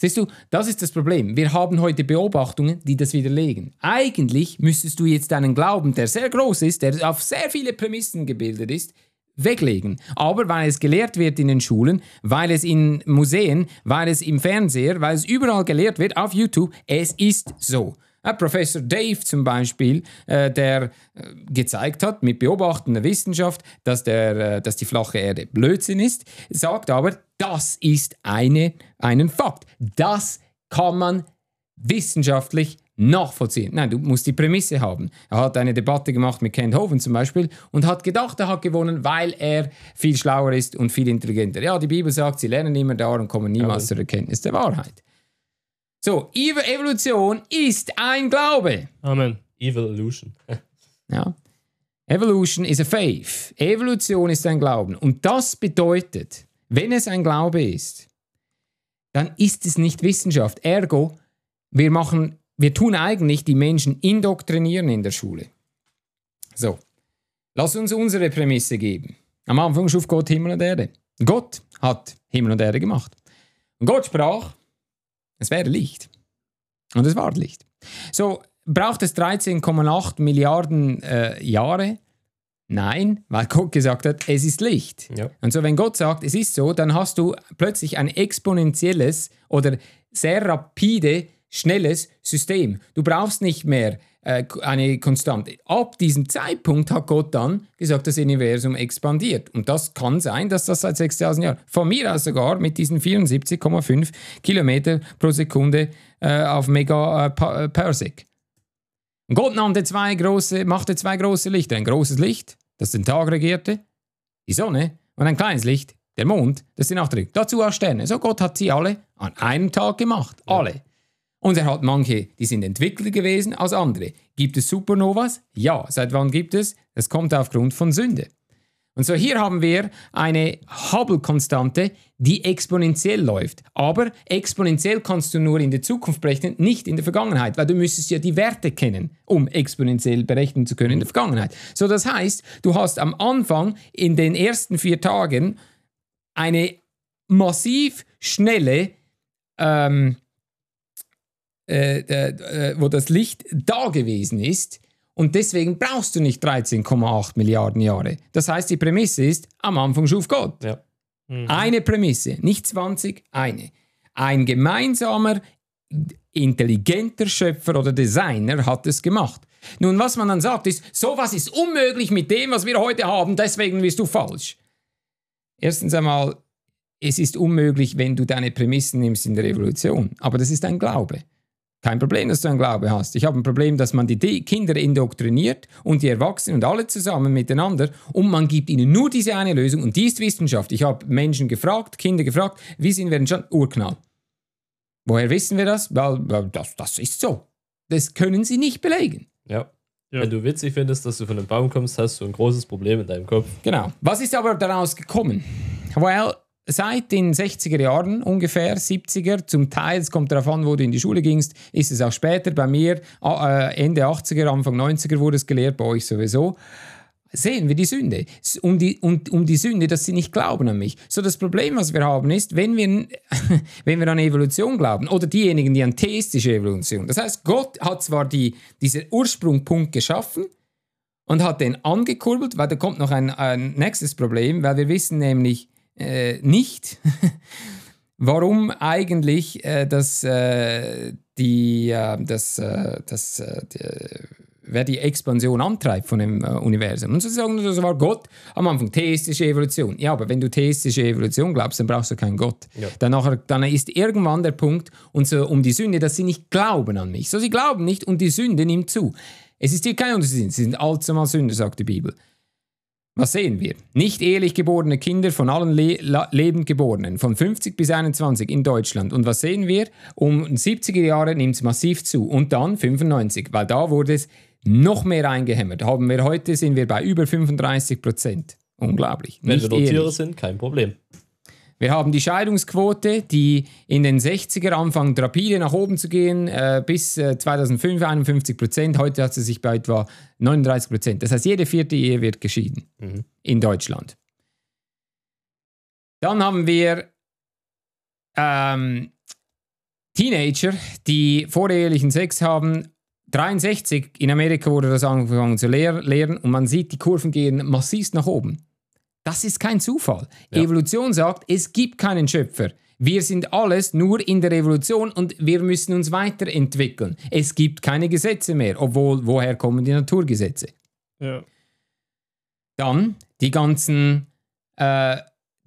Siehst du, das ist das Problem. Wir haben heute Beobachtungen, die das widerlegen. Eigentlich müsstest du jetzt einen Glauben, der sehr groß ist, der auf sehr viele Prämissen gebildet ist, weglegen. Aber weil es gelehrt wird in den Schulen, weil es in Museen, weil es im Fernseher, weil es überall gelehrt wird, auf YouTube, es ist so. Äh, Professor Dave zum Beispiel, äh, der äh, gezeigt hat mit Beobachten der Wissenschaft, dass, der, äh, dass die flache Erde Blödsinn ist, sagt aber, das ist eine, einen Fakt. Das kann man wissenschaftlich nachvollziehen. Nein, du musst die Prämisse haben. Er hat eine Debatte gemacht mit Kent Hovind zum Beispiel und hat gedacht, er hat gewonnen, weil er viel schlauer ist und viel intelligenter. Ja, die Bibel sagt, sie lernen immer da und kommen niemals zur Erkenntnis der Wahrheit. So, Evolution ist ein Glaube. Amen. Evolution. ja. Evolution is a faith. Evolution ist ein Glauben. Und das bedeutet, wenn es ein Glaube ist, dann ist es nicht Wissenschaft. Ergo, wir machen, wir tun eigentlich die Menschen indoktrinieren in der Schule. So, lass uns unsere Prämisse geben. Am Anfang schuf Gott Himmel und Erde. Gott hat Himmel und Erde gemacht. Und Gott sprach, es wäre Licht. Und es war Licht. So, braucht es 13,8 Milliarden äh, Jahre? Nein, weil Gott gesagt hat, es ist Licht. Ja. Und so, wenn Gott sagt, es ist so, dann hast du plötzlich ein exponentielles oder sehr rapide, schnelles System. Du brauchst nicht mehr äh, eine Konstante. Ab diesem Zeitpunkt hat Gott dann gesagt, das Universum expandiert. Und das kann sein, dass das seit 6000 Jahren, von mir aus sogar mit diesen 74,5 Kilometer pro Sekunde äh, auf Megaparsec. Äh, und Gott nannte zwei große, machte zwei große Lichter. Ein großes Licht, das den Tag regierte, die Sonne, und ein kleines Licht, der Mond, das die Nacht regierte. Dazu auch Sterne. So Gott hat sie alle an einem Tag gemacht. Ja. Alle. Und er hat manche, die sind entwickelt gewesen als andere. Gibt es Supernovas? Ja. Seit wann gibt es? Das kommt aufgrund von Sünde. Und so hier haben wir eine Hubble-Konstante, die exponentiell läuft. Aber exponentiell kannst du nur in der Zukunft berechnen, nicht in der Vergangenheit, weil du müsstest ja die Werte kennen, um exponentiell berechnen zu können in der Vergangenheit. So das heißt, du hast am Anfang in den ersten vier Tagen eine massiv schnelle ähm, äh, äh, wo das Licht da gewesen ist. Und deswegen brauchst du nicht 13,8 Milliarden Jahre. Das heißt, die Prämisse ist, am Anfang schuf Gott. Ja. Mhm. Eine Prämisse, nicht 20, eine. Ein gemeinsamer, intelligenter Schöpfer oder Designer hat es gemacht. Nun, was man dann sagt, ist, sowas ist unmöglich mit dem, was wir heute haben, deswegen bist du falsch. Erstens einmal, es ist unmöglich, wenn du deine Prämissen nimmst in der Revolution. Aber das ist ein Glaube. Kein Problem, dass du einen Glaube hast. Ich habe ein Problem, dass man die Kinder indoktriniert und die Erwachsenen und alle zusammen miteinander und man gibt ihnen nur diese eine Lösung und die ist Wissenschaft. Ich habe Menschen gefragt, Kinder gefragt, wie sind wir denn schon? Urknall. Woher wissen wir das? Weil, weil das, das ist so. Das können sie nicht belegen. Ja. ja. Wenn du witzig findest, dass du von einem Baum kommst, hast du ein großes Problem in deinem Kopf. Genau. Was ist aber daraus gekommen? Well, seit den 60er Jahren ungefähr, 70er, zum Teil, es kommt darauf an, wo du in die Schule gingst, ist es auch später. Bei mir, äh, Ende 80er, Anfang 90er wurde es gelehrt, bei euch sowieso. sehen wir die Sünde. Um die, um, um die Sünde, dass sie nicht glauben an mich. So das Problem, was wir haben, ist, wenn wir, wenn wir an Evolution glauben, oder diejenigen, die an theistische Evolution, das heißt, Gott hat zwar die, diesen Ursprungpunkt geschaffen und hat den angekurbelt, weil da kommt noch ein, ein nächstes Problem, weil wir wissen nämlich äh, nicht, warum eigentlich äh, das, äh, die, äh, das, äh, das, äh, die, wer die Expansion antreibt von dem äh, Universum. Und so sagen, das war Gott am Anfang, theistische Evolution. Ja, aber wenn du theistische Evolution glaubst, dann brauchst du keinen Gott. Ja. Dann, dann ist irgendwann der Punkt, und so um die Sünde, dass sie nicht glauben an mich. So, sie glauben nicht und die Sünde nimmt zu. Es ist hier kein Unterschied, sie sind allzumal Sünder, sagt die Bibel. Was sehen wir? Nicht ehelich geborene Kinder von allen Le lebend Geborenen, von 50 bis 21 in Deutschland. Und was sehen wir? Um 70er Jahre nimmt es massiv zu und dann 95, weil da wurde es noch mehr eingehämmert. Haben wir heute, sind wir bei über 35 Prozent. Unglaublich. Wenn Nicht wir nur Tiere sind, kein Problem. Wir haben die Scheidungsquote, die in den 60er anfängt rapide nach oben zu gehen, äh, bis äh, 2005 51 Prozent. Heute hat sie sich bei etwa 39 Prozent. Das heißt, jede vierte Ehe wird geschieden mhm. in Deutschland. Dann haben wir ähm, Teenager, die vorehelichen Sex haben 63 in Amerika wurde das angefangen zu lehren und man sieht, die Kurven gehen massiv nach oben. Das ist kein Zufall. Ja. Evolution sagt, es gibt keinen Schöpfer. Wir sind alles nur in der Evolution und wir müssen uns weiterentwickeln. Es gibt keine Gesetze mehr, obwohl woher kommen die Naturgesetze? Ja. Dann die ganzen, äh,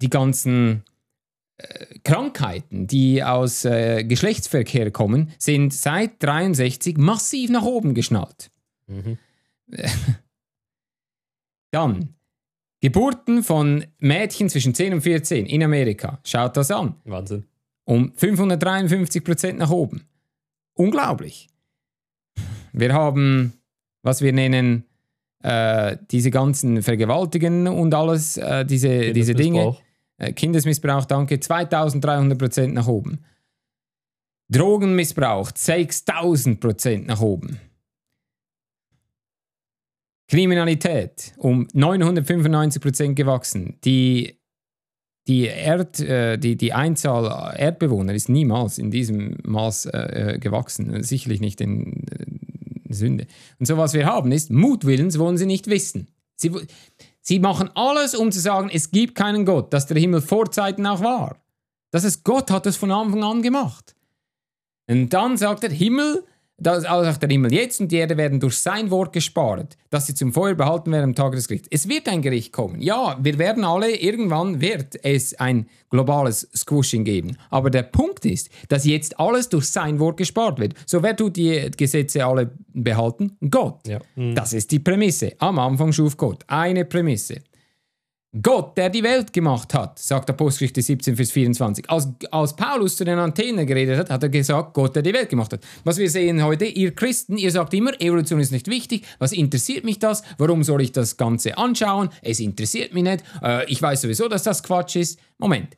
die ganzen Krankheiten, die aus äh, Geschlechtsverkehr kommen, sind seit 63 massiv nach oben geschnallt. Mhm. Dann Geburten von Mädchen zwischen 10 und 14 in Amerika. Schaut das an. Wahnsinn. Um 553 Prozent nach oben. Unglaublich. Wir haben, was wir nennen, äh, diese ganzen Vergewaltigen und alles, äh, diese, diese Dinge. Äh, Kindesmissbrauch, danke, 2300 Prozent nach oben. Drogenmissbrauch, 6000 Prozent nach oben. Kriminalität um 995 Prozent gewachsen. Die, die, Erd, äh, die, die Einzahl Erdbewohner ist niemals in diesem Maß äh, äh gewachsen. Sicherlich nicht in äh, Sünde. Und so was wir haben ist, Mutwillens wollen sie nicht wissen. Sie, Sie machen alles, um zu sagen, es gibt keinen Gott, dass der Himmel vor Zeiten auch war. Das ist Gott hat es von Anfang an gemacht. Und dann sagt er, Himmel das also auch der Himmel jetzt und die Erde werden durch sein Wort gespart, dass sie zum Feuer behalten werden am Tag des Gerichts. Es wird ein Gericht kommen. Ja, wir werden alle, irgendwann wird es ein globales Squishing geben. Aber der Punkt ist, dass jetzt alles durch sein Wort gespart wird. So, wer tut die Gesetze alle behalten? Gott. Ja. Mhm. Das ist die Prämisse. Am Anfang schuf Gott. Eine Prämisse. Gott, der die Welt gemacht hat, sagt Apostelgeschichte 17, Vers 24. Als, als Paulus zu den Antennen geredet hat, hat er gesagt, Gott, der die Welt gemacht hat. Was wir sehen heute, ihr Christen, ihr sagt immer, Evolution ist nicht wichtig. Was interessiert mich das? Warum soll ich das Ganze anschauen? Es interessiert mich nicht. Äh, ich weiß sowieso, dass das Quatsch ist. Moment.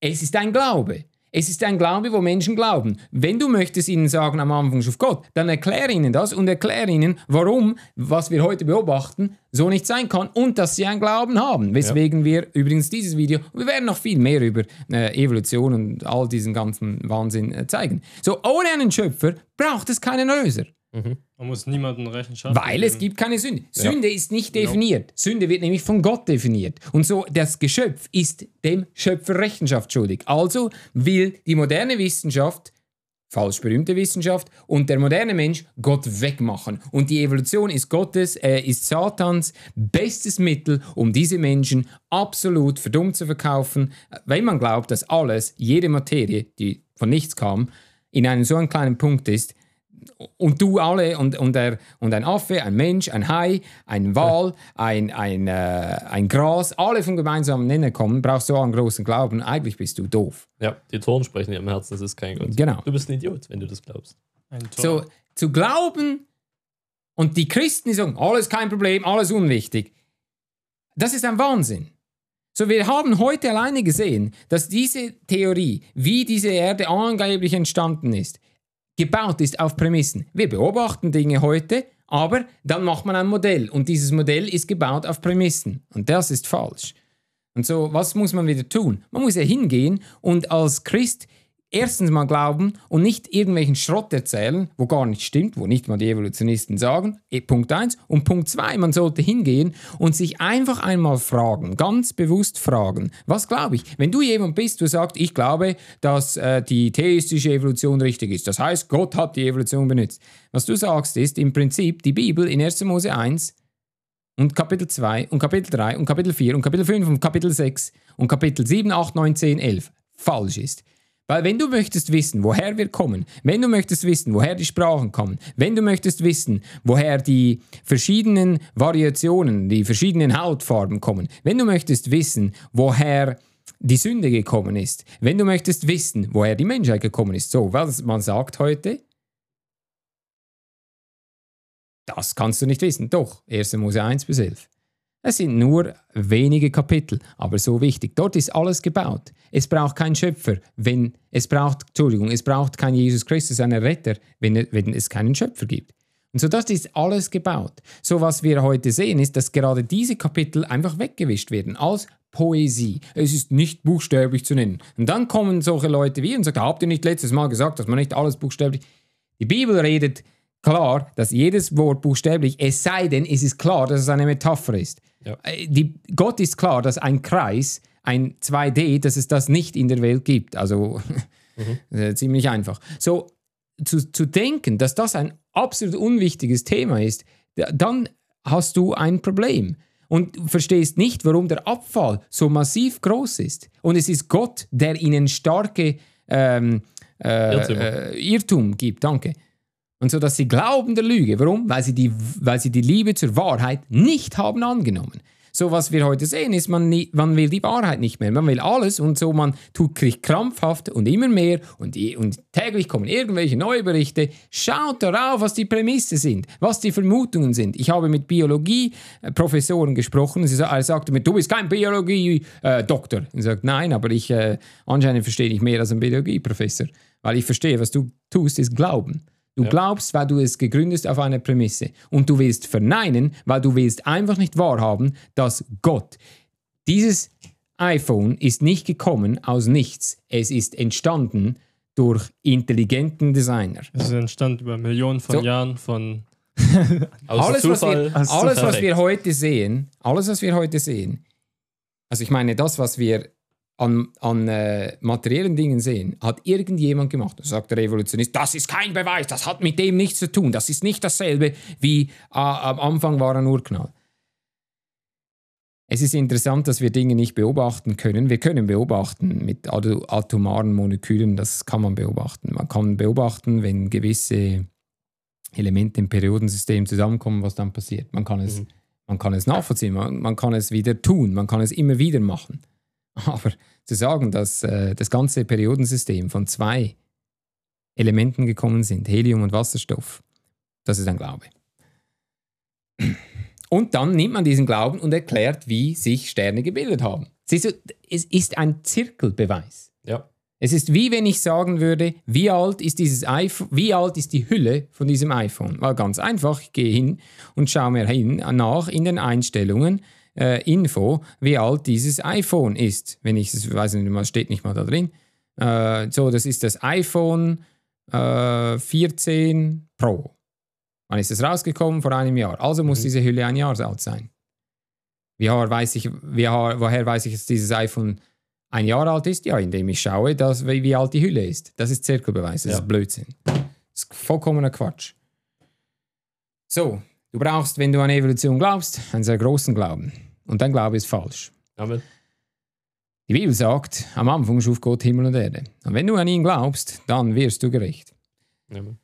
Es ist ein Glaube. Es ist ein Glaube, wo Menschen glauben. Wenn du möchtest ihnen sagen, am Anfang auf Gott, dann erkläre ihnen das und erkläre ihnen, warum, was wir heute beobachten, so nicht sein kann und dass sie einen Glauben haben. Weswegen ja. wir übrigens dieses Video, wir werden noch viel mehr über äh, Evolution und all diesen ganzen Wahnsinn äh, zeigen. So, ohne einen Schöpfer braucht es keinen Löser. Mhm. Man muss niemanden Rechenschaft Weil geben. es gibt keine Sünde. Sünde ja. ist nicht definiert. No. Sünde wird nämlich von Gott definiert. Und so, das Geschöpf ist dem Schöpfer Rechenschaft schuldig. Also will die moderne Wissenschaft, falsch berühmte Wissenschaft, und der moderne Mensch Gott wegmachen. Und die Evolution ist Gottes, äh, ist Satans bestes Mittel, um diese Menschen absolut verdummt zu verkaufen, wenn man glaubt, dass alles, jede Materie, die von nichts kam, in einem so einen kleinen Punkt ist, und du alle und, und, der, und ein Affe, ein Mensch, ein Hai, ein Wal, ein, ein, äh, ein Gras, alle vom gemeinsamen Nenner kommen, brauchst du auch einen großen Glauben. Eigentlich bist du doof. Ja, die Toren sprechen im Herzen, das ist kein Gott. Genau. Du bist ein Idiot, wenn du das glaubst. So, zu glauben und die Christen, die sagen, alles kein Problem, alles unwichtig, das ist ein Wahnsinn. So, wir haben heute alleine gesehen, dass diese Theorie, wie diese Erde angeblich entstanden ist, gebaut ist auf Prämissen. Wir beobachten Dinge heute, Aber dann macht man ein Modell und dieses Modell ist gebaut auf Prämissen und das ist falsch. Und so, was muss man wieder tun? Man muss ja hingehen und als Christ erstens mal glauben und nicht irgendwelchen Schrott erzählen, wo gar nicht stimmt, wo nicht mal die Evolutionisten sagen. Eh, Punkt 1. Und Punkt 2, man sollte hingehen und sich einfach einmal fragen, ganz bewusst fragen, was glaube ich? Wenn du jemand bist, du sagst, ich glaube, dass äh, die theistische Evolution richtig ist, das heißt, Gott hat die Evolution benutzt. Was du sagst, ist im Prinzip die Bibel in 1. Mose 1 und Kapitel 2 und Kapitel 3 und Kapitel 4 und Kapitel 5 und Kapitel 6 und Kapitel 7, 8, 9, 10, 11 falsch ist. Weil wenn du möchtest wissen, woher wir kommen, wenn du möchtest wissen, woher die Sprachen kommen, wenn du möchtest wissen, woher die verschiedenen Variationen, die verschiedenen Hautfarben kommen, wenn du möchtest wissen, woher die Sünde gekommen ist, wenn du möchtest wissen, woher die Menschheit gekommen ist, so, was man sagt heute, das kannst du nicht wissen. Doch, 1. Mose 1 bis 11. Es sind nur wenige Kapitel, aber so wichtig. Dort ist alles gebaut. Es braucht keinen Schöpfer, wenn es braucht, Entschuldigung, es braucht keinen Jesus Christus, einen Retter, wenn, wenn es keinen Schöpfer gibt. Und so das ist alles gebaut. So was wir heute sehen, ist, dass gerade diese Kapitel einfach weggewischt werden als Poesie. Es ist nicht buchstäblich zu nennen. Und dann kommen solche Leute wie und sagen, habt ihr nicht letztes Mal gesagt, dass man nicht alles buchstäblich... Die Bibel redet klar, dass jedes Wort buchstäblich, es sei denn, es ist klar, dass es eine Metapher ist. Ja. Äh, die, Gott ist klar, dass ein Kreis, ein 2D, dass es das nicht in der Welt gibt. Also mhm. äh, ziemlich einfach. So zu, zu denken, dass das ein absolut unwichtiges Thema ist, dann hast du ein Problem und verstehst nicht, warum der Abfall so massiv groß ist. Und es ist Gott, der ihnen starke ähm, äh, äh, Irrtum gibt. Danke. Und so, dass sie glauben der Lüge. Warum? Weil sie, die, weil sie die Liebe zur Wahrheit nicht haben angenommen. So, was wir heute sehen, ist, man, nie, man will die Wahrheit nicht mehr. Man will alles und so, man tut krampfhaft und immer mehr und, und täglich kommen irgendwelche neue Berichte. Schaut darauf, was die Prämisse sind, was die Vermutungen sind. Ich habe mit Biologie-Professoren gesprochen. Sie, er sagte mir, du bist kein Biologie-Doktor. Äh, ich sagte, nein, aber ich äh, anscheinend verstehe ich mehr als ein Biologie-Professor. Weil ich verstehe, was du tust, ist Glauben. Du ja. glaubst, weil du es gegründet auf einer Prämisse. Und du willst verneinen, weil du willst einfach nicht wahrhaben, dass Gott dieses iPhone ist nicht gekommen aus nichts. Es ist entstanden durch intelligenten Designer. Es ist entstanden über Millionen von so. Jahren von alles, was wir, alles, was wir heute sehen, alles, was wir heute sehen, also ich meine, das, was wir an, an äh, materiellen Dingen sehen, hat irgendjemand gemacht. Da sagt der Revolutionist, das ist kein Beweis, das hat mit dem nichts zu tun, das ist nicht dasselbe wie äh, am Anfang war ein Urknall. Es ist interessant, dass wir Dinge nicht beobachten können. Wir können beobachten mit atomaren Molekülen, das kann man beobachten. Man kann beobachten, wenn gewisse Elemente im Periodensystem zusammenkommen, was dann passiert. Man kann es, mhm. man kann es nachvollziehen, man, man kann es wieder tun, man kann es immer wieder machen. Aber zu sagen, dass äh, das ganze Periodensystem von zwei Elementen gekommen sind, Helium und Wasserstoff, das ist ein Glaube. Und dann nimmt man diesen Glauben und erklärt, wie sich Sterne gebildet haben. Siehst du, es ist ein Zirkelbeweis. Ja. Es ist wie wenn ich sagen würde, wie alt ist dieses iPhone, wie alt ist die Hülle von diesem iPhone? Weil ganz einfach, ich gehe hin und schaue mir hin nach in den Einstellungen äh, Info, wie alt dieses iPhone ist. Wenn ich es weiß nicht mal, steht nicht mal da drin. Äh, so, das ist das iPhone äh, 14 Pro. Wann ist es rausgekommen? Vor einem Jahr. Also muss mhm. diese Hülle ein Jahr alt sein. Wie weiß ich, wie, woher weiß ich, dass dieses iPhone ein Jahr alt ist? Ja, indem ich schaue, dass, wie, wie alt die Hülle ist. Das ist Zirkelbeweis, das ja. ist Blödsinn. Das ist vollkommener Quatsch. So, Du brauchst, wenn du an Evolution glaubst, einen sehr großen Glauben. Und dein Glaube ist falsch. Amen. Die Bibel sagt, am Anfang schuf Gott Himmel und Erde. Und wenn du an ihn glaubst, dann wirst du gerecht. Amen.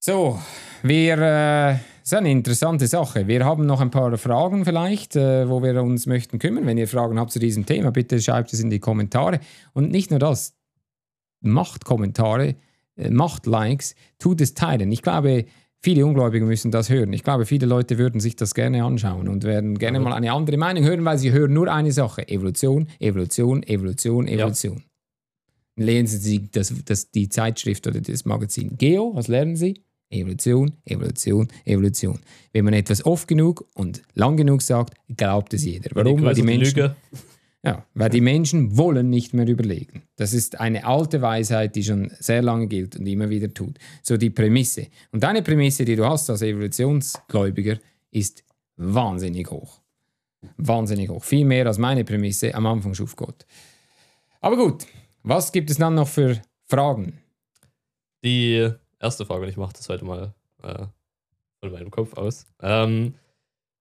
So, wir, äh, das ist eine interessante Sache. Wir haben noch ein paar Fragen vielleicht, äh, wo wir uns möchten kümmern. Wenn ihr Fragen habt zu diesem Thema, bitte schreibt es in die Kommentare. Und nicht nur das, macht Kommentare, äh, macht Likes, tut es teilen. Ich glaube, Viele Ungläubige müssen das hören. Ich glaube, viele Leute würden sich das gerne anschauen und werden gerne mal eine andere Meinung hören, weil sie hören nur eine Sache: Evolution, Evolution, Evolution, Evolution. Ja. Lesen Sie das, das, die Zeitschrift oder das Magazin Geo, was lernen Sie? Evolution, Evolution, Evolution. Wenn man etwas oft genug und lang genug sagt, glaubt es jeder. Warum? Weil die Menschen, Lüge. Ja, weil die Menschen wollen nicht mehr überlegen. Das ist eine alte Weisheit, die schon sehr lange gilt und immer wieder tut. So die Prämisse. Und deine Prämisse, die du hast als Evolutionsgläubiger, ist wahnsinnig hoch. Wahnsinnig hoch. Viel mehr als meine Prämisse. Am Anfang schuf Gott. Aber gut, was gibt es dann noch für Fragen? Die erste Frage, und ich mache das heute mal äh, von meinem Kopf aus. Ähm,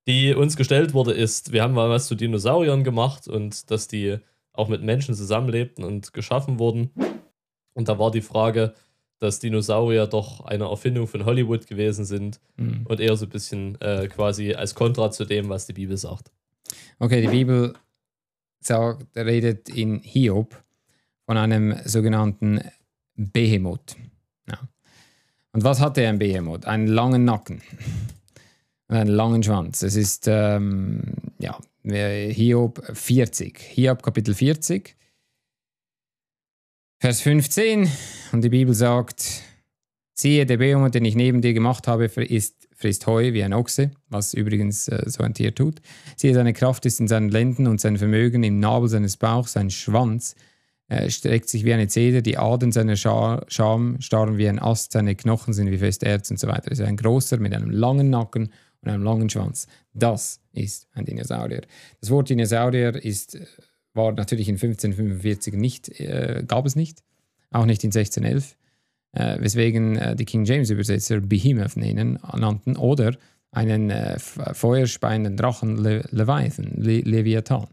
die uns gestellt wurde, ist, wir haben mal was zu Dinosauriern gemacht und dass die auch mit Menschen zusammenlebten und geschaffen wurden. Und da war die Frage, dass Dinosaurier doch eine Erfindung von Hollywood gewesen sind mhm. und eher so ein bisschen äh, quasi als Kontra zu dem, was die Bibel sagt. Okay, die Bibel sagt, redet in Hiob von einem sogenannten Behemoth. Ja. Und was hatte ein Behemoth? Einen langen Nacken einen langen Schwanz. Es ist ähm, ja, Hiob 40. Hiob Kapitel 40, Vers 15. Und die Bibel sagt: Siehe, der Beum, den ich neben dir gemacht habe, ist, frisst Heu wie ein Ochse, was übrigens äh, so ein Tier tut. Siehe, seine Kraft ist in seinen Lenden und sein Vermögen im Nabel seines Bauchs, sein Schwanz äh, streckt sich wie eine Zeder, die Adern seiner Scham starren wie ein Ast, seine Knochen sind wie fest Erz und so weiter. Er ist ein großer mit einem langen Nacken und einem langen Schwanz. Das ist ein Dinosaurier. Das Wort Dinosaurier ist, äh, war natürlich in 1545 nicht, äh, gab es nicht, auch nicht in 1611, äh, weswegen äh, die King James Übersetzer Behemoth nennen, nannten oder einen äh, feuerspeienden Drachen Le Leviathan, Le Leviathan.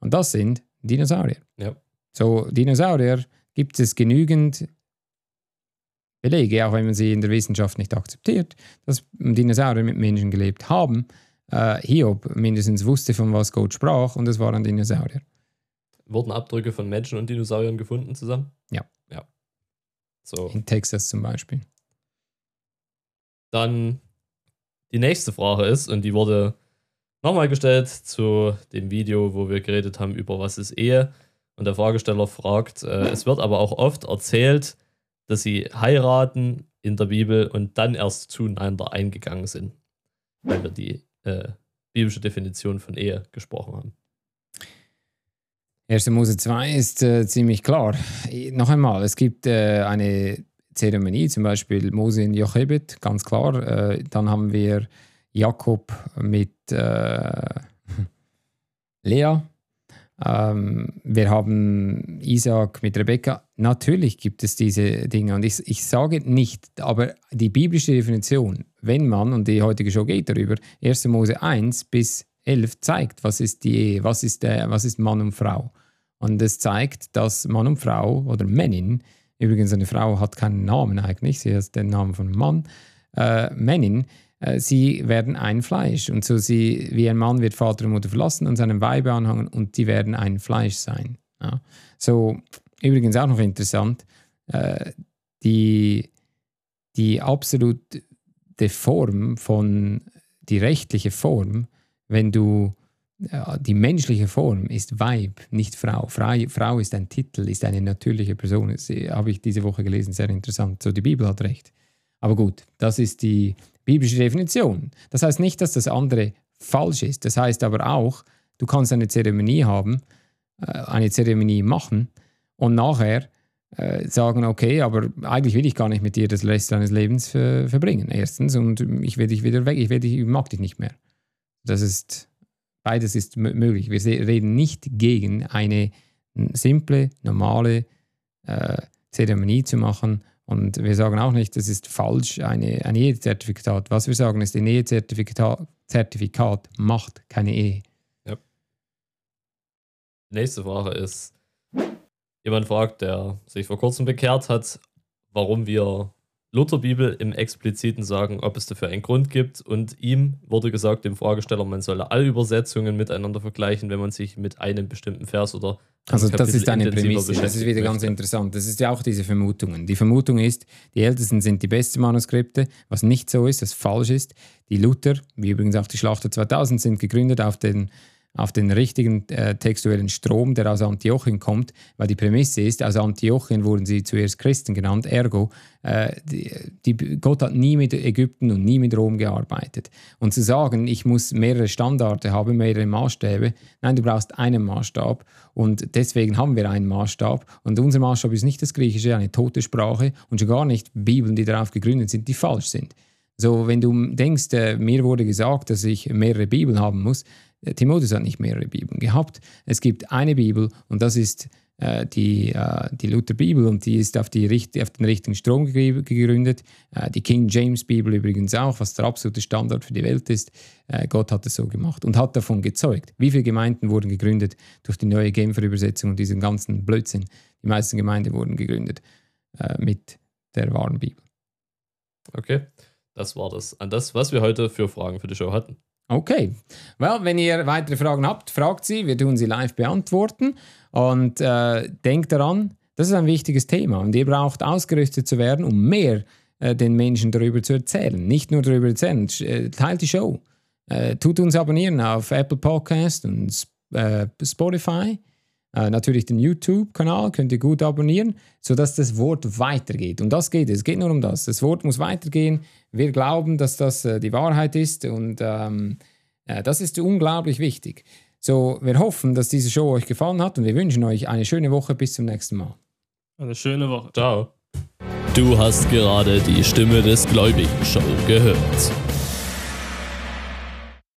Und das sind Dinosaurier. Ja. So, Dinosaurier gibt es genügend Belege, auch wenn man sie in der Wissenschaft nicht akzeptiert, dass Dinosaurier mit Menschen gelebt haben. Äh, Hiob mindestens wusste, von was Gott sprach, und es waren Dinosaurier. Wurden Abdrücke von Menschen und Dinosauriern gefunden zusammen? Ja. ja. So. In Texas zum Beispiel. Dann die nächste Frage ist, und die wurde nochmal gestellt zu dem Video, wo wir geredet haben über was ist Ehe. Und der Fragesteller fragt, äh, es wird aber auch oft erzählt, dass sie heiraten in der Bibel und dann erst zueinander eingegangen sind, weil wir die äh, biblische Definition von Ehe gesprochen haben. 1. Mose 2 ist äh, ziemlich klar. Noch einmal, es gibt äh, eine Zeremonie, zum Beispiel Mose in Jochebed, ganz klar. Äh, dann haben wir Jakob mit äh, Lea ähm, wir haben Isaac mit Rebekka. Natürlich gibt es diese Dinge. Und ich, ich sage nicht, aber die biblische Definition, wenn man, und die heutige Show geht darüber, 1. Mose 1 bis 11 zeigt, was ist die Ehe, was ist, der, was ist Mann und Frau. Und es zeigt, dass Mann und Frau oder Männin, übrigens eine Frau hat keinen Namen eigentlich, sie hat den Namen von Mann, äh, Männin, äh, sie werden ein Fleisch. Und so sie, wie ein Mann wird Vater und Mutter verlassen und seinem Weibe anhangen und die werden ein Fleisch sein. Ja. So, übrigens auch noch interessant, äh, die, die absolute Form von, die rechtliche Form, wenn du, ja, die menschliche Form ist Weib, nicht Frau. Frau. Frau ist ein Titel, ist eine natürliche Person. Das habe ich diese Woche gelesen, sehr interessant. So, die Bibel hat recht. Aber gut, das ist die biblische Definition. Das heißt nicht, dass das andere falsch ist. Das heißt aber auch, du kannst eine Zeremonie haben, äh, eine Zeremonie machen und nachher äh, sagen, okay, aber eigentlich will ich gar nicht mit dir das Rest deines Lebens verbringen. Erstens, und ich will dich wieder weg, ich, will dich, ich mag dich nicht mehr. Das ist, beides ist möglich. Wir reden nicht gegen eine simple, normale äh, Zeremonie zu machen, und wir sagen auch nicht, das ist falsch, eine, ein Ehezertifikat. Was wir sagen ist, ein Ehezertifikat Zertifikat macht keine Ehe. Ja. Nächste Frage ist, jemand fragt, der sich vor kurzem bekehrt hat, warum wir Lutherbibel im Expliziten sagen, ob es dafür einen Grund gibt. Und ihm wurde gesagt, dem Fragesteller, man solle alle Übersetzungen miteinander vergleichen, wenn man sich mit einem bestimmten Vers oder also Kapitel das ist eine Prämisse, das ist wieder ganz interessant. Das ist ja auch diese Vermutungen. Die Vermutung ist, die Ältesten sind die besten Manuskripte, was nicht so ist, was falsch ist. Die Luther, wie übrigens auch die Schlachter 2000, sind gegründet auf den auf den richtigen äh, textuellen Strom, der aus Antiochien kommt, weil die Prämisse ist, aus Antiochien wurden sie zuerst Christen genannt, ergo, äh, die, die, Gott hat nie mit Ägypten und nie mit Rom gearbeitet. Und zu sagen, ich muss mehrere Standarte haben, mehrere Maßstäbe, nein, du brauchst einen Maßstab und deswegen haben wir einen Maßstab und unser Maßstab ist nicht das Griechische, eine tote Sprache und schon gar nicht Bibeln, die darauf gegründet sind, die falsch sind. So, wenn du denkst, äh, mir wurde gesagt, dass ich mehrere Bibeln haben muss, Timotheus hat nicht mehrere Bibeln gehabt. Es gibt eine Bibel und das ist äh, die, äh, die Lutherbibel und die ist auf, die, auf den richtigen Strom gegründet. Äh, die King James Bibel übrigens auch, was der absolute Standard für die Welt ist. Äh, Gott hat es so gemacht und hat davon gezeugt. Wie viele Gemeinden wurden gegründet durch die neue Genfer Übersetzung und diesen ganzen Blödsinn? Die meisten Gemeinden wurden gegründet mit der wahren Bibel. Okay. Das war das. An das, was wir heute für Fragen für die Show hatten. Okay. Well, wenn ihr weitere Fragen habt, fragt sie. Wir tun sie live beantworten. Und äh, denkt daran, das ist ein wichtiges Thema. Und ihr braucht ausgerüstet zu werden, um mehr äh, den Menschen darüber zu erzählen. Nicht nur darüber erzählen. Äh, teilt die Show. Äh, tut uns abonnieren auf Apple Podcast und äh, Spotify. Äh, natürlich den YouTube-Kanal könnt ihr gut abonnieren, sodass das Wort weitergeht. Und das geht es. Es geht nur um das. Das Wort muss weitergehen. Wir glauben, dass das äh, die Wahrheit ist und ähm, äh, das ist unglaublich wichtig. So, wir hoffen, dass diese Show euch gefallen hat und wir wünschen euch eine schöne Woche. Bis zum nächsten Mal. Eine schöne Woche. Ciao. Du hast gerade die Stimme des Gläubigen Show gehört.